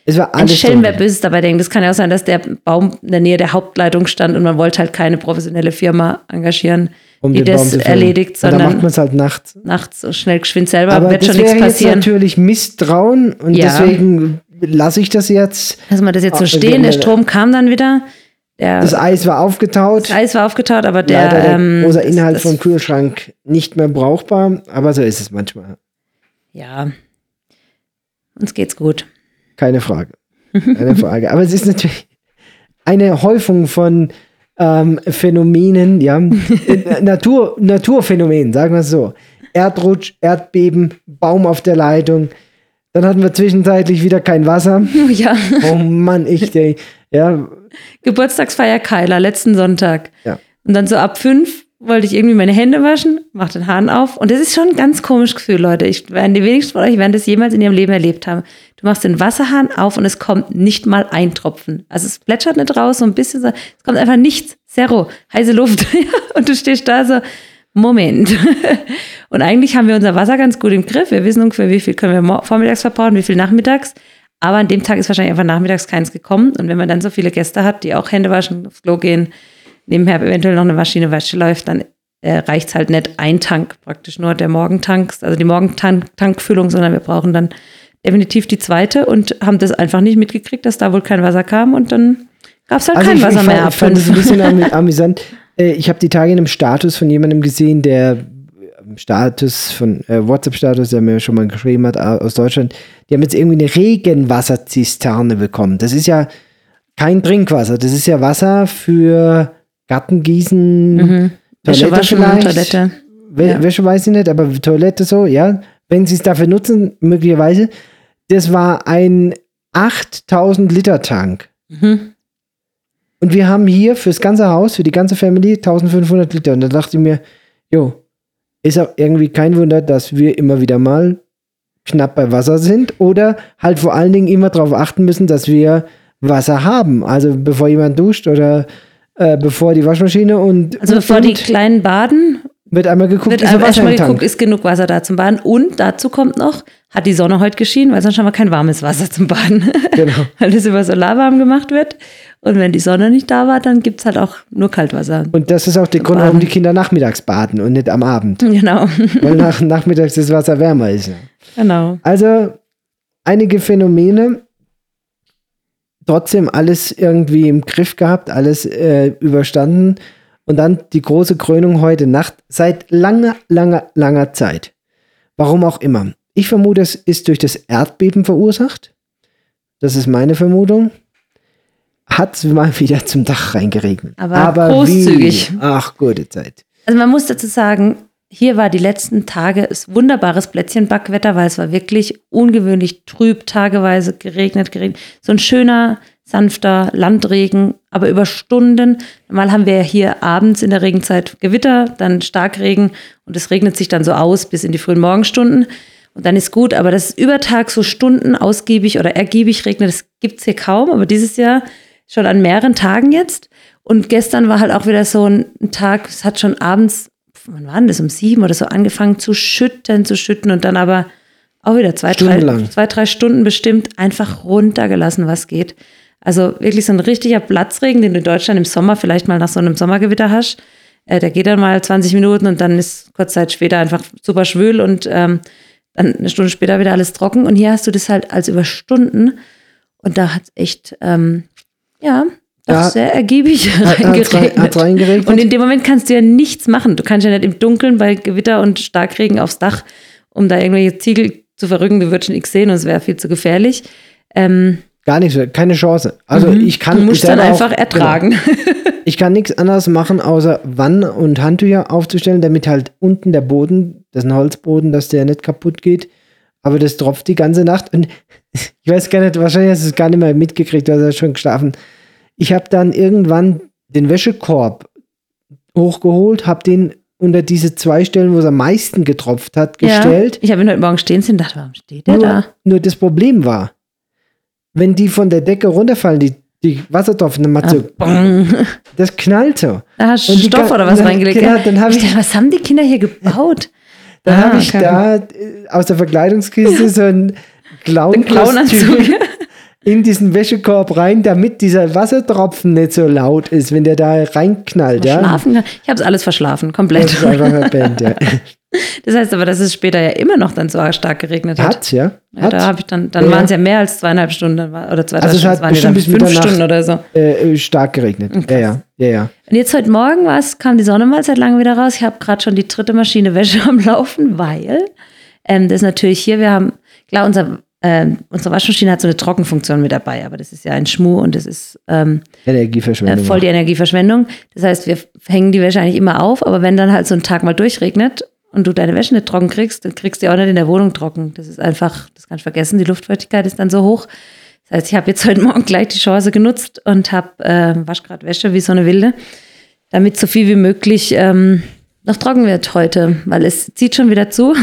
Es war alles ein Schelm, wer Böses dabei denkt. Das kann ja auch sein, dass der Baum in der Nähe der Hauptleitung stand und man wollte halt keine professionelle Firma engagieren um die das erledigt, sondern dann macht man es halt nachts. Nachts so schnell geschwind selber, Aber wird schon nichts passieren. Jetzt natürlich Misstrauen und ja. deswegen lasse ich das jetzt. Lassen wir das jetzt so stehen. Der Strom kam dann wieder. Der, das Eis war aufgetaut. Das Eis war aufgetaut, aber der, Leider der ähm, große Inhalt das, vom Kühlschrank nicht mehr brauchbar. Aber so ist es manchmal. Ja, uns geht's gut. Keine Frage. Keine Frage. Aber es ist natürlich eine Häufung von ähm, Phänomenen, ja, Natur, Naturphänomenen, sagen wir es so. Erdrutsch, Erdbeben, Baum auf der Leitung. Dann hatten wir zwischenzeitlich wieder kein Wasser. Oh ja. Oh Mann, ich, ja. Geburtstagsfeier Keiler, letzten Sonntag. Ja. Und dann so ab fünf wollte ich irgendwie meine Hände waschen, mach den Hahn auf. Und das ist schon ein ganz komisches Gefühl, Leute. Ich, die wenigsten von euch werden das jemals in ihrem Leben erlebt haben. Du machst den Wasserhahn auf und es kommt nicht mal ein Tropfen. Also es plätschert nicht raus, so ein bisschen so. Es kommt einfach nichts. Zero. Heiße Luft. und du stehst da so, Moment. und eigentlich haben wir unser Wasser ganz gut im Griff. Wir wissen ungefähr, wie viel können wir vormittags verbrauchen, wie viel nachmittags. Aber an dem Tag ist wahrscheinlich einfach nachmittags keins gekommen. Und wenn man dann so viele Gäste hat, die auch Hände waschen, aufs Klo gehen, nebenher eventuell noch eine Maschine Wäsche läuft, dann äh, reicht es halt nicht ein Tank, praktisch nur der Morgentank, also die Morgentankfüllung, sondern wir brauchen dann definitiv die zweite und haben das einfach nicht mitgekriegt, dass da wohl kein Wasser kam und dann gab es halt also kein ich, Wasser ich mehr. Fand, ich fand es ein bisschen amüsant. Äh, ich habe die Tage in einem Status von jemandem gesehen, der Status von äh, WhatsApp-Status, der mir schon mal geschrieben hat aus Deutschland, die haben jetzt irgendwie eine Regenwasserzisterne bekommen. Das ist ja kein Trinkwasser, das ist ja Wasser für Gartengießen, mhm. Toilette Wäsche vielleicht. Toilette. Ja. Wäsche weiß ich nicht, aber Toilette so, ja. Wenn sie es dafür nutzen, möglicherweise. Das war ein 8000 Liter Tank. Mhm. Und wir haben hier fürs ganze Haus, für die ganze Family 1500 Liter. Und da dachte ich mir, jo, ist auch irgendwie kein Wunder, dass wir immer wieder mal knapp bei Wasser sind oder halt vor allen Dingen immer darauf achten müssen, dass wir Wasser haben. Also bevor jemand duscht oder äh, bevor die Waschmaschine und. Also bevor die kleinen baden. Wird einmal geguckt, wird ist erstmal geguckt, ist genug Wasser da zum Baden. Und dazu kommt noch, hat die Sonne heute geschienen, weil sonst haben wir kein warmes Wasser zum Baden. Genau. weil das über Solarwarm gemacht wird. Und wenn die Sonne nicht da war, dann gibt es halt auch nur Kaltwasser. Und das ist auch der Grund, warum die Kinder nachmittags baden und nicht am Abend. Genau. Weil nach, nachmittags das Wasser wärmer ist. Genau. Also einige Phänomene, trotzdem alles irgendwie im Griff gehabt, alles äh, überstanden. Und dann die große Krönung heute Nacht seit langer, langer, langer Zeit. Warum auch immer. Ich vermute, es ist durch das Erdbeben verursacht. Das ist meine Vermutung. Hat es mal wieder zum Dach reingeregnet. Aber, Aber großzügig. Wie? Ach, gute Zeit. Also man muss dazu sagen, hier war die letzten Tage es wunderbares Plätzchenbackwetter, weil es war wirklich ungewöhnlich trüb, tageweise geregnet, geregnet. So ein schöner, sanfter Landregen, aber über Stunden. Normal haben wir hier abends in der Regenzeit Gewitter, dann Starkregen und es regnet sich dann so aus bis in die frühen Morgenstunden. Und dann ist gut, aber das ist über Tag so Stunden ausgiebig oder ergiebig regnet, das gibt es hier kaum, aber dieses Jahr schon an mehreren Tagen jetzt. Und gestern war halt auch wieder so ein Tag, es hat schon abends wann war denn das, um sieben oder so angefangen zu schütten, zu schütten und dann aber auch wieder zwei, drei, zwei, drei Stunden bestimmt einfach runtergelassen, was geht. Also wirklich so ein richtiger Platzregen, den du in Deutschland im Sommer vielleicht mal nach so einem Sommergewitter hast. Äh, der geht dann mal 20 Minuten und dann ist kurz Zeit später einfach super schwül und ähm, dann eine Stunde später wieder alles trocken. Und hier hast du das halt als über Stunden. Und da hat es echt, ähm, ja, ja, sehr ergiebig reingeregnet. Hat reingeregnet. Und in dem Moment kannst du ja nichts machen. Du kannst ja nicht im Dunkeln bei Gewitter und Starkregen aufs Dach, um da irgendwelche Ziegel zu verrücken. Du würdest schon nichts sehen und es wäre viel zu gefährlich. Ähm, Gar nichts, keine Chance. Also mhm. ich kann. Du musst dann einfach auch, ertragen. Genau. Ich kann nichts anderes machen, außer Wann und Handtücher aufzustellen, damit halt unten der Boden, das ist ein Holzboden, dass der nicht kaputt geht. Aber das tropft die ganze Nacht. Und ich weiß gar nicht, wahrscheinlich hast du es gar nicht mehr mitgekriegt, du hast ja schon geschlafen. Ich habe dann irgendwann den Wäschekorb hochgeholt, habe den unter diese zwei Stellen, wo es am meisten getropft hat, gestellt. Ja, ich habe ihn heute Morgen stehen sehen und dachte, warum steht der nur, da? Nur das Problem war, wenn die von der Decke runterfallen, die, die Wassertropfen, dann macht so, ah, das knallt so. Da hast du Stoff oder was reingelegt. Genau, dann hab ich, dachte, was haben die Kinder hier gebaut? Dann ah, habe ich da äh, aus der Verkleidungskiste so ein Clown-Kostüm in diesen Wäschekorb rein, damit dieser Wassertropfen nicht so laut ist, wenn der da reinknallt. Ja? Verschlafen? Ich habe es alles verschlafen, komplett. Das ist einfach eine Band, ja. Das heißt aber, dass es später ja immer noch dann so stark geregnet hat. Hat, ja. ja da habe ich dann, dann ja. waren es ja mehr als zweieinhalb Stunden oder zwei also Stunden. Es hat bestimmt bis fünf Stunden oder so. Äh, stark geregnet. Okay. Ja, ja, ja, ja. Und jetzt heute Morgen kam die Sonne mal seit langem wieder raus. Ich habe gerade schon die dritte Maschine Wäsche am Laufen, weil ähm, das ist natürlich hier, wir haben, klar, unser äh, unsere Waschmaschine hat so eine Trockenfunktion mit dabei, aber das ist ja ein Schmuh und das ist ähm, Energieverschwendung. Äh, voll die Energieverschwendung. Das heißt, wir hängen die Wäsche eigentlich immer auf, aber wenn dann halt so ein Tag mal durchregnet und du deine Wäsche nicht trocken kriegst, dann kriegst du die auch nicht in der Wohnung trocken. Das ist einfach, das kannst du vergessen, die Luftfeuchtigkeit ist dann so hoch. Das heißt, ich habe jetzt heute Morgen gleich die Chance genutzt und habe äh, wasch gerade Wäsche wie so eine Wilde, damit so viel wie möglich ähm, noch trocken wird heute, weil es zieht schon wieder zu.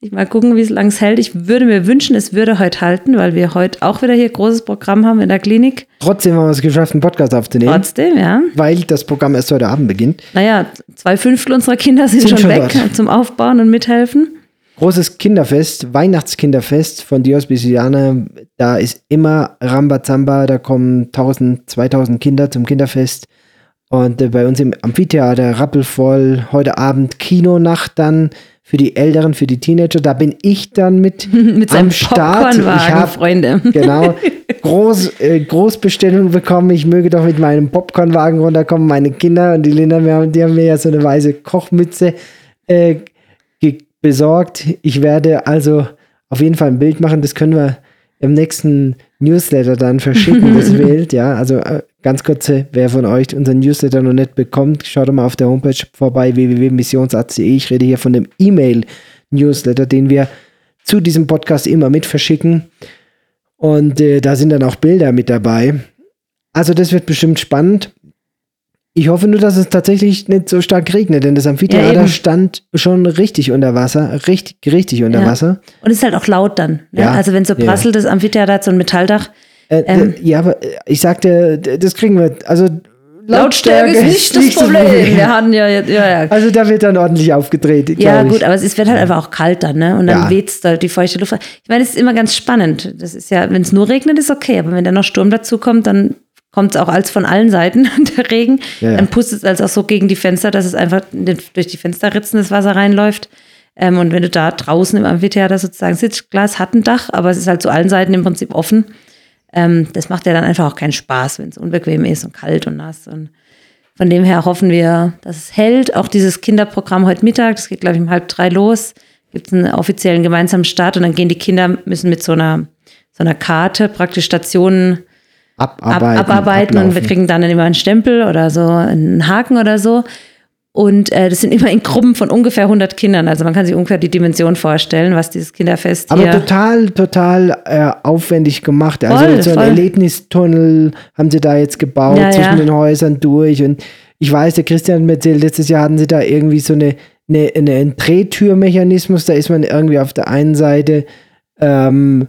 Ich mal gucken, wie es lang hält. Ich würde mir wünschen, es würde heute halten, weil wir heute auch wieder hier großes Programm haben in der Klinik. Trotzdem haben wir es geschafft, einen Podcast aufzunehmen. Trotzdem, ja. Weil das Programm erst heute Abend beginnt. Naja, zwei Fünftel unserer Kinder sind, sind schon, schon, weg dort. zum Aufbauen und mithelfen. Großes Kinderfest, Weihnachtskinderfest von Dios Bisiana. Da ist immer Rambazamba, da kommen 1000, 2000 Kinder zum Kinderfest. Und äh, bei uns im Amphitheater rappelvoll. Heute Abend Kinonacht dann für die Älteren, für die Teenager. Da bin ich dann mit, mit am Start. Ich habe Freunde. Genau Groß, äh, Großbestellung bekommen. Ich möge doch mit meinem Popcornwagen runterkommen. Meine Kinder und die Linda, die haben mir ja so eine weiße Kochmütze äh, besorgt. Ich werde also auf jeden Fall ein Bild machen. Das können wir im nächsten Newsletter dann verschicken, das Bild. Ja, also äh, ganz kurze, wer von euch unseren Newsletter noch nicht bekommt, schaut mal auf der Homepage vorbei, www.missionsarzt.de. Ich rede hier von dem E-Mail-Newsletter, den wir zu diesem Podcast immer mit verschicken. Und äh, da sind dann auch Bilder mit dabei. Also das wird bestimmt spannend. Ich hoffe nur, dass es tatsächlich nicht so stark regnet, denn das Amphitheater ja, stand schon richtig unter Wasser, richtig, richtig unter ja. Wasser. Und es ist halt auch laut dann. Ne? Ja. Also wenn so prasselt, das Amphitheater hat so ein Metalldach. Äh, äh ähm, ja, aber äh, ich sagte, das kriegen wir, also Lautstärke, Lautstärke ist nicht, das, Problem. Problem. Wir hatten ja, jetzt, ja, ja. Also da wird dann ordentlich aufgedreht. Ja, gut, aber es wird halt einfach auch kalt dann, ne? Und dann ja. weht's da die feuchte Luft. Ich meine, es ist immer ganz spannend. Das ist ja, wenn es nur regnet, ist okay, aber wenn dann noch Sturm dazu kommt, dann kommt es auch als von allen Seiten, der Regen. Ja. Dann pustet es als auch so gegen die Fenster, dass es einfach durch die Fensterritzen das Wasser reinläuft. Ähm, und wenn du da draußen im Amphitheater sozusagen sitzt, Glas hat ein Dach, aber es ist halt zu allen Seiten im Prinzip offen. Ähm, das macht ja dann einfach auch keinen Spaß, wenn es unbequem ist und kalt und nass. Und von dem her hoffen wir, dass es hält. Auch dieses Kinderprogramm heute Mittag, das geht, glaube ich, um halb drei los, gibt es einen offiziellen gemeinsamen Start und dann gehen die Kinder, müssen mit so einer, so einer Karte praktisch Stationen abarbeiten, ab, abarbeiten und wir kriegen dann immer einen Stempel oder so, einen Haken oder so. Und äh, das sind immer in Gruppen von ungefähr 100 Kindern. Also man kann sich ungefähr die Dimension vorstellen, was dieses Kinderfest Aber total, total äh, aufwendig gemacht. Also voll, so ein Erlebnistunnel haben sie da jetzt gebaut ja, zwischen ja. den Häusern durch. Und ich weiß, der Christian hat mir erzählt, letztes Jahr hatten sie da irgendwie so eine, eine, eine, einen Drehtürmechanismus. Da ist man irgendwie auf der einen Seite ähm,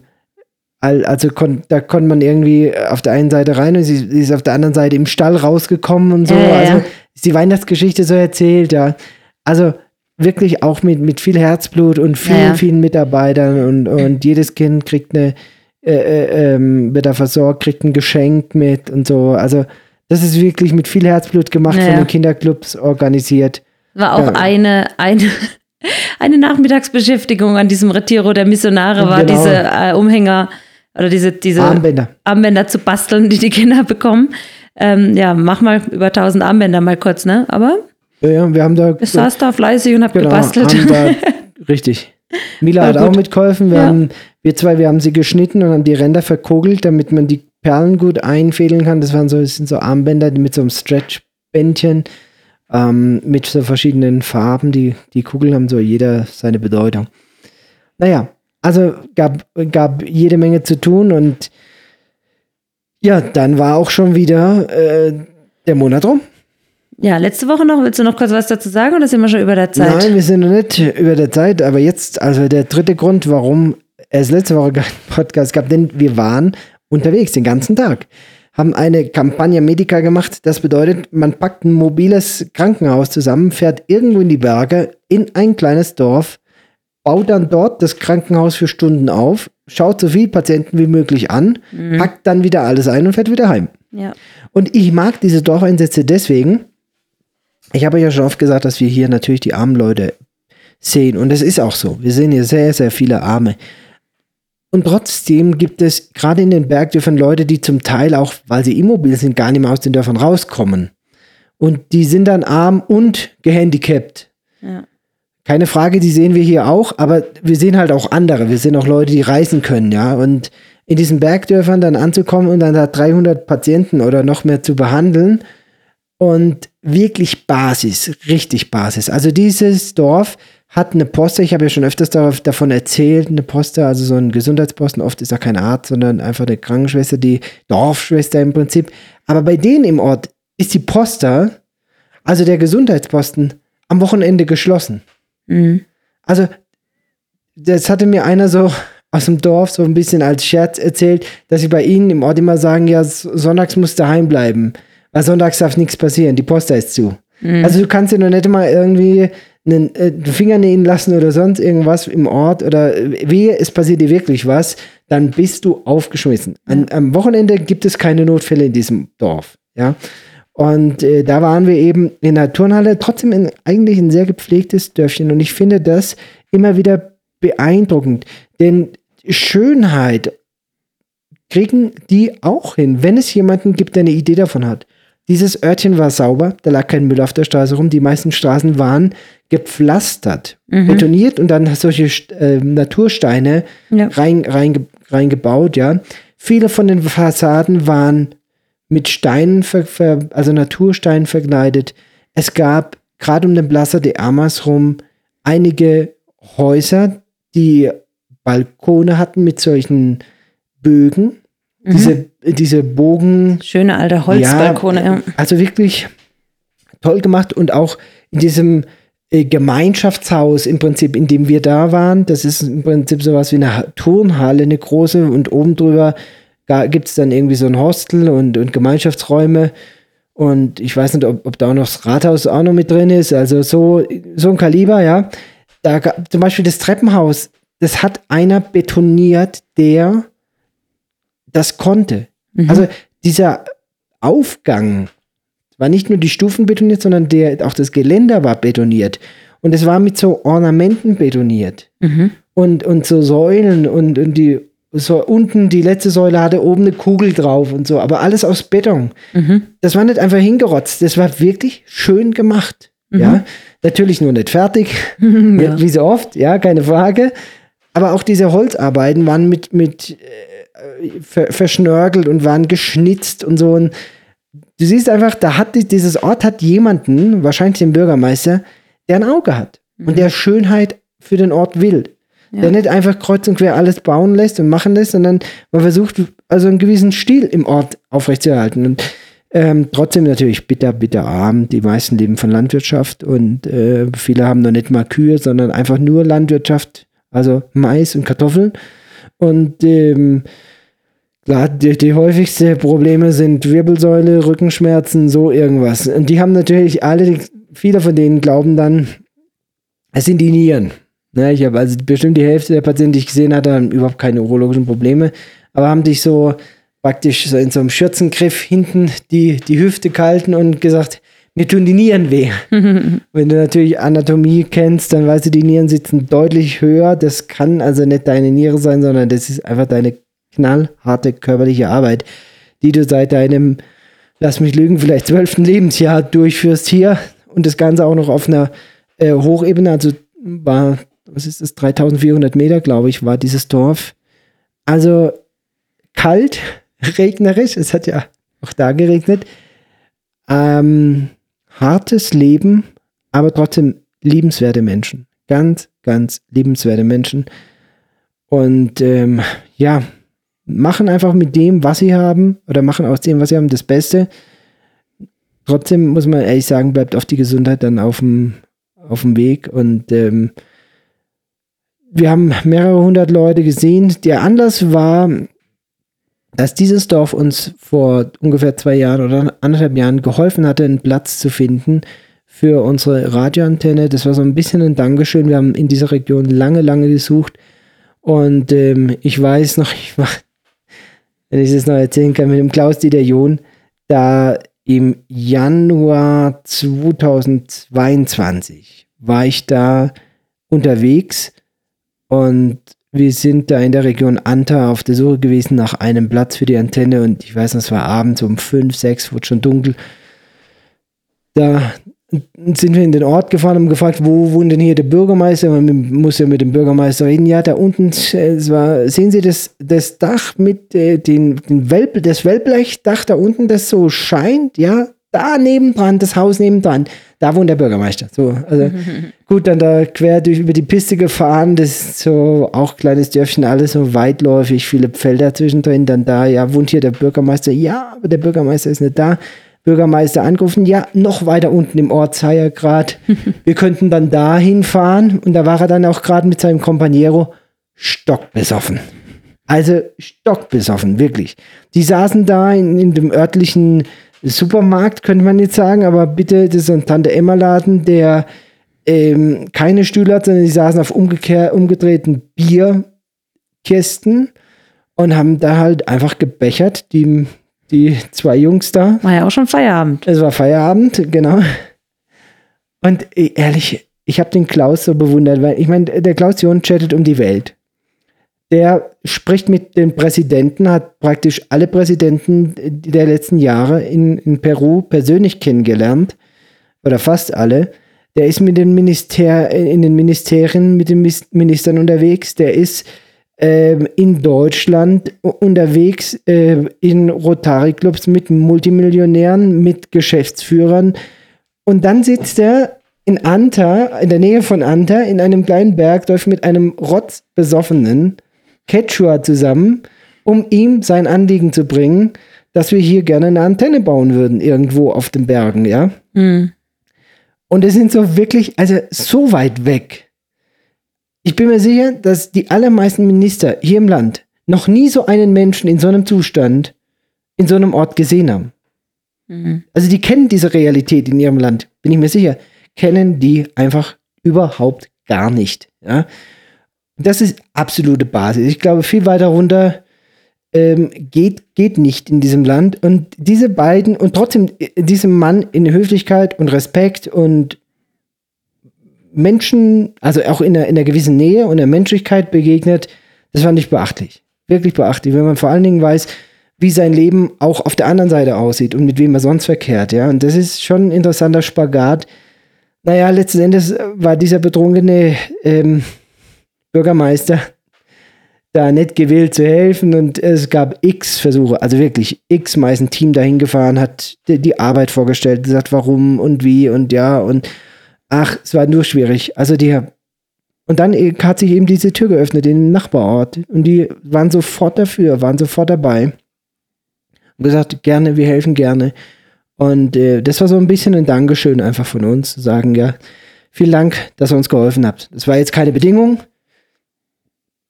also kon, da konnte man irgendwie auf der einen Seite rein und sie, ist auf der anderen Seite im Stall rausgekommen und so. Ja, ja. Also ist die Weihnachtsgeschichte so erzählt, ja. Also wirklich auch mit, mit viel Herzblut und vielen, ja, vielen Mitarbeitern und, und jedes Kind kriegt eine, äh, äh, ähm, wird da versorgt, kriegt ein Geschenk mit und so. Also das ist wirklich mit viel Herzblut gemacht von den Kinderclubs organisiert. War auch eine, eine eine Nachmittagsbeschäftigung an diesem Retiro der Missionare war genau. diese äh, Umhänger oder diese, diese Armbänder. Armbänder zu basteln, die die Kinder bekommen. Ähm, ja, mach mal über 1000 Armbänder mal kurz, ne? Aber ja, ja wir haben da. Ich saß da fleißig und hab genau, gebastelt. Richtig. Mila hat auch mitgeholfen. Wir, ja. haben, wir zwei, wir haben sie geschnitten und haben die Ränder verkogelt, damit man die Perlen gut einfädeln kann. Das waren so, das sind so Armbänder mit so einem Stretch-Bändchen ähm, mit so verschiedenen Farben. Die, die Kugeln haben so jeder seine Bedeutung. Naja, also gab, gab jede Menge zu tun und ja, dann war auch schon wieder äh, der Monat rum. Ja, letzte Woche noch. Willst du noch kurz was dazu sagen oder sind wir schon über der Zeit? Nein, wir sind noch nicht über der Zeit, aber jetzt, also der dritte Grund, warum es letzte Woche keinen Podcast gab, denn wir waren unterwegs den ganzen Tag. Haben eine Kampagne Medica gemacht. Das bedeutet, man packt ein mobiles Krankenhaus zusammen, fährt irgendwo in die Berge, in ein kleines Dorf, baut dann dort das Krankenhaus für Stunden auf, schaut so viele Patienten wie möglich an, mhm. packt dann wieder alles ein und fährt wieder heim. Ja. Und ich mag diese Dorfeinsätze deswegen. Ich habe ja schon oft gesagt, dass wir hier natürlich die armen Leute sehen. Und es ist auch so. Wir sehen hier sehr, sehr viele Arme. Und trotzdem gibt es gerade in den Bergdörfern Leute, die zum Teil auch, weil sie immobil sind, gar nicht mehr aus den Dörfern rauskommen. Und die sind dann arm und gehandicapt. Ja. Keine Frage, die sehen wir hier auch, aber wir sehen halt auch andere. Wir sehen auch Leute, die reisen können, ja. Und in diesen Bergdörfern dann anzukommen und dann da 300 Patienten oder noch mehr zu behandeln und wirklich Basis, richtig Basis. Also dieses Dorf hat eine Poste, ich habe ja schon öfters davon erzählt, eine Poste, also so ein Gesundheitsposten, oft ist er kein Arzt, sondern einfach eine Krankenschwester, die Dorfschwester im Prinzip. Aber bei denen im Ort ist die Poster, also der Gesundheitsposten, am Wochenende geschlossen. Mhm. Also, das hatte mir einer so aus dem Dorf so ein bisschen als Scherz erzählt, dass sie bei ihnen im Ort immer sagen, ja, sonntags musst du daheim bleiben, weil sonntags darf nichts passieren, die Poster ist zu. Mhm. Also du kannst dir noch nicht mal irgendwie einen äh, Finger nähen lassen oder sonst irgendwas im Ort oder äh, wehe, es passiert dir wirklich was, dann bist du aufgeschmissen. An, am Wochenende gibt es keine Notfälle in diesem Dorf. Ja. Und äh, da waren wir eben in der Turnhalle, trotzdem in, eigentlich ein sehr gepflegtes Dörfchen. Und ich finde das immer wieder beeindruckend. Denn Schönheit kriegen die auch hin, wenn es jemanden gibt, der eine Idee davon hat. Dieses Örtchen war sauber, da lag kein Müll auf der Straße rum. Die meisten Straßen waren gepflastert, mhm. betoniert und dann solche äh, Natursteine ja. rein, rein, reingebaut, ja. Viele von den Fassaden waren mit Steinen, also Natursteinen verkleidet. Es gab gerade um den Plaza de Armas rum einige Häuser, die Balkone hatten mit solchen Bögen, Mhm. Diese, diese Bogen. Schöne alte Holzbalkone, ja, ja. Also wirklich toll gemacht und auch in diesem äh, Gemeinschaftshaus im Prinzip, in dem wir da waren. Das ist im Prinzip sowas wie eine Turnhalle, eine große und oben drüber gibt es dann irgendwie so ein Hostel und, und Gemeinschaftsräume. Und ich weiß nicht, ob, ob da auch noch das Rathaus auch noch mit drin ist. Also so, so ein Kaliber, ja. Da zum Beispiel das Treppenhaus, das hat einer betoniert, der das konnte. Mhm. Also dieser Aufgang war nicht nur die Stufen betoniert, sondern der, auch das Geländer war betoniert. Und es war mit so Ornamenten betoniert. Mhm. Und, und so Säulen und, und die so unten die letzte Säule hatte oben eine Kugel drauf und so, aber alles aus Beton. Mhm. Das war nicht einfach hingerotzt, das war wirklich schön gemacht. Mhm. Ja, natürlich nur nicht fertig, ja. wie so oft, ja, keine Frage. Aber auch diese Holzarbeiten waren mit, mit äh, ver verschnörkelt und waren geschnitzt und so. Und du siehst einfach, da hat dieses Ort hat jemanden, wahrscheinlich den Bürgermeister, der ein Auge hat mhm. und der Schönheit für den Ort will. Ja. Der nicht einfach kreuz und quer alles bauen lässt und machen lässt, sondern man versucht, also einen gewissen Stil im Ort aufrechtzuerhalten. Und ähm, trotzdem natürlich bitter, bitter arm. Die meisten leben von Landwirtschaft und äh, viele haben noch nicht mal Kühe, sondern einfach nur Landwirtschaft, also Mais und Kartoffeln. Und ähm, klar, die, die häufigsten Probleme sind Wirbelsäule, Rückenschmerzen, so irgendwas. Und die haben natürlich alle, viele von denen glauben dann, es sind die Nieren. Ja, ich habe also bestimmt die Hälfte der Patienten, die ich gesehen hatte, haben überhaupt keine urologischen Probleme, aber haben dich so praktisch so in so einem Schürzengriff hinten die, die Hüfte gehalten und gesagt, mir tun die Nieren weh. Wenn du natürlich Anatomie kennst, dann weißt du, die Nieren sitzen deutlich höher. Das kann also nicht deine Niere sein, sondern das ist einfach deine knallharte körperliche Arbeit, die du seit deinem, lass mich lügen, vielleicht zwölften Lebensjahr durchführst hier und das Ganze auch noch auf einer äh, Hochebene, also war, was ist das, 3400 Meter, glaube ich, war dieses Dorf. Also kalt, regnerisch, es hat ja auch da geregnet. Ähm, hartes Leben, aber trotzdem liebenswerte Menschen. Ganz, ganz liebenswerte Menschen. Und ähm, ja, machen einfach mit dem, was sie haben, oder machen aus dem, was sie haben, das Beste. Trotzdem muss man ehrlich sagen, bleibt auf die Gesundheit dann auf dem, auf dem Weg. Und ähm, wir haben mehrere hundert Leute gesehen. Der Anlass war, dass dieses Dorf uns vor ungefähr zwei Jahren oder anderthalb Jahren geholfen hatte, einen Platz zu finden für unsere Radioantenne. Das war so ein bisschen ein Dankeschön. Wir haben in dieser Region lange, lange gesucht. Und ähm, ich weiß noch, ich war, wenn ich das noch erzählen kann, mit dem Klaus-Dieter John, da im Januar 2022 war ich da unterwegs und wir sind da in der Region Anta auf der Suche gewesen nach einem Platz für die Antenne und ich weiß noch, es war abends um fünf, sechs, wurde schon dunkel. Da sind wir in den Ort gefahren und gefragt, wo wohnt denn hier der Bürgermeister? Man muss ja mit dem Bürgermeister reden. Ja, da unten, es war, sehen Sie das, das Dach mit äh, den, Welp, Wellblechdach da unten, das so scheint? Ja, da nebendran, das Haus nebendran, da wohnt der Bürgermeister. So, also gut, dann da quer durch über die Piste gefahren, das ist so auch kleines Dörfchen, alles so weitläufig, viele Felder zwischendrin, dann da, ja, wohnt hier der Bürgermeister? Ja, aber der Bürgermeister ist nicht da. Bürgermeister angerufen, ja, noch weiter unten im Ort sei er gerade. Wir könnten dann da hinfahren und da war er dann auch gerade mit seinem Companiero stockbesoffen. Also stockbesoffen, wirklich. Die saßen da in, in dem örtlichen Supermarkt, könnte man jetzt sagen, aber bitte, das ist ein Tante-Emma-Laden, der ähm, keine Stühle hat, sondern die saßen auf umgedrehten Bierkästen und haben da halt einfach gebechert. Die die zwei Jungs da. War ja auch schon Feierabend. Es war Feierabend, genau. Und äh, ehrlich, ich habe den Klaus so bewundert, weil ich meine, der Klaus John chattet um die Welt. Der spricht mit den Präsidenten, hat praktisch alle Präsidenten der letzten Jahre in, in Peru persönlich kennengelernt. Oder fast alle. Der ist mit den Minister in den Ministerien mit den Ministern unterwegs. Der ist ähm, in Deutschland unterwegs äh, in Rotary-Clubs mit Multimillionären, mit Geschäftsführern. Und dann sitzt er in Anta, in der Nähe von Anta, in einem kleinen Bergdorf mit einem rotzbesoffenen Quechua zusammen, um ihm sein Anliegen zu bringen, dass wir hier gerne eine Antenne bauen würden, irgendwo auf den Bergen, ja. Mhm. Und es sind so wirklich, also so weit weg ich bin mir sicher, dass die allermeisten Minister hier im Land noch nie so einen Menschen in so einem Zustand in so einem Ort gesehen haben. Mhm. Also die kennen diese Realität in ihrem Land, bin ich mir sicher, kennen die einfach überhaupt gar nicht. Ja? Das ist absolute Basis. Ich glaube, viel weiter runter ähm, geht, geht nicht in diesem Land. Und diese beiden und trotzdem äh, diesem Mann in Höflichkeit und Respekt und Menschen, also auch in einer, in einer gewissen Nähe und der Menschlichkeit begegnet, das fand ich beachtlich. Wirklich beachtlich, wenn man vor allen Dingen weiß, wie sein Leben auch auf der anderen Seite aussieht und mit wem er sonst verkehrt, ja. Und das ist schon ein interessanter Spagat. Naja, letzten Endes war dieser betrunkene ähm, Bürgermeister da nicht gewillt zu helfen und es gab x Versuche, also wirklich x Mal ist Team dahin gefahren, hat die, Arbeit vorgestellt, gesagt, warum und wie und ja und Ach, es war nur schwierig. Also die und dann hat sich eben diese Tür geöffnet in den Nachbarort und die waren sofort dafür, waren sofort dabei. Und gesagt, gerne, wir helfen gerne. Und äh, das war so ein bisschen ein Dankeschön einfach von uns, zu sagen, ja, vielen Dank, dass ihr uns geholfen habt. Das war jetzt keine Bedingung,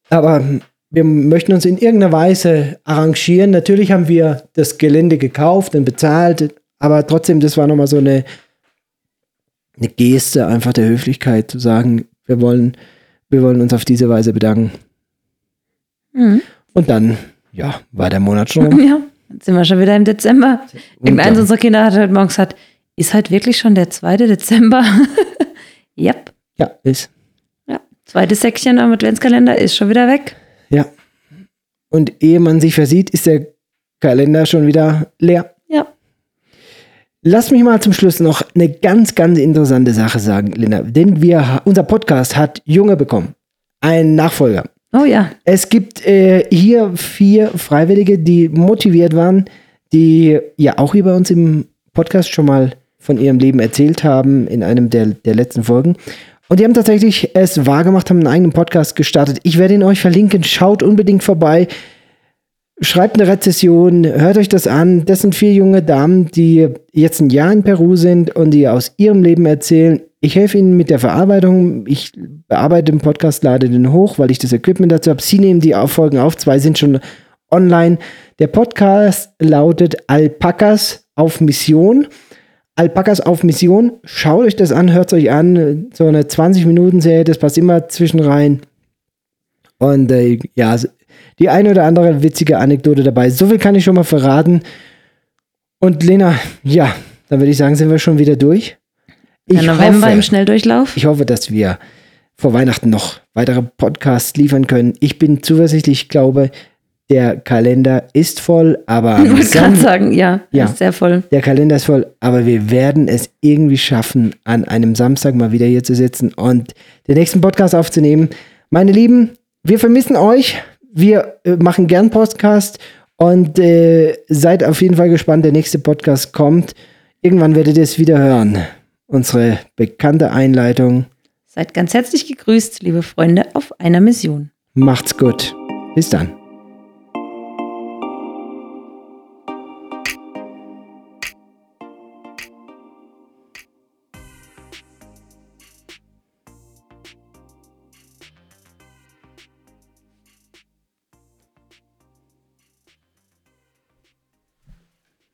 aber wir möchten uns in irgendeiner Weise arrangieren. Natürlich haben wir das Gelände gekauft und bezahlt, aber trotzdem, das war nochmal so eine eine Geste einfach der Höflichkeit zu sagen, wir wollen, wir wollen uns auf diese Weise bedanken. Mhm. Und dann, ja, war der Monat schon rum. Ja, jetzt sind wir schon wieder im Dezember. Irgendeins unserer Kinder hat heute Morgen gesagt, ist halt wirklich schon der 2. Dezember? yep. Ja, ist. Ja, zweites Säckchen am Adventskalender ist schon wieder weg. Ja. Und ehe man sich versieht, ist der Kalender schon wieder leer. Lass mich mal zum Schluss noch eine ganz, ganz interessante Sache sagen, Linda. Denn wir, unser Podcast hat Junge bekommen. Einen Nachfolger. Oh ja. Es gibt äh, hier vier Freiwillige, die motiviert waren, die ja auch hier bei uns im Podcast schon mal von ihrem Leben erzählt haben in einem der, der letzten Folgen. Und die haben tatsächlich es wahrgemacht, haben einen eigenen Podcast gestartet. Ich werde ihn euch verlinken. Schaut unbedingt vorbei schreibt eine Rezession, hört euch das an. Das sind vier junge Damen, die jetzt ein Jahr in Peru sind und die aus ihrem Leben erzählen. Ich helfe ihnen mit der Verarbeitung. Ich bearbeite den Podcast, lade den hoch, weil ich das Equipment dazu habe. Sie nehmen die Folgen auf. Zwei sind schon online. Der Podcast lautet Alpakas auf Mission. Alpakas auf Mission. Schaut euch das an, hört es euch an. So eine 20-Minuten-Serie, das passt immer zwischen rein. Und äh, ja, die eine oder andere witzige Anekdote dabei. So viel kann ich schon mal verraten. Und Lena, ja, dann würde ich sagen, sind wir schon wieder durch. Ich Der November hoffe, im Schnelldurchlauf. Ich hoffe, dass wir vor Weihnachten noch weitere Podcasts liefern können. Ich bin zuversichtlich, glaube, der Kalender ist voll, aber. Ich wollte gerade sagen, ja, ja, ist sehr voll. Der Kalender ist voll, aber wir werden es irgendwie schaffen, an einem Samstag mal wieder hier zu sitzen und den nächsten Podcast aufzunehmen. Meine Lieben, wir vermissen euch. Wir äh, machen gern Podcast und äh, seid auf jeden Fall gespannt. Der nächste Podcast kommt. Irgendwann werdet ihr es wieder hören. Unsere bekannte Einleitung. Seid ganz herzlich gegrüßt, liebe Freunde, auf einer Mission. Macht's gut. Bis dann.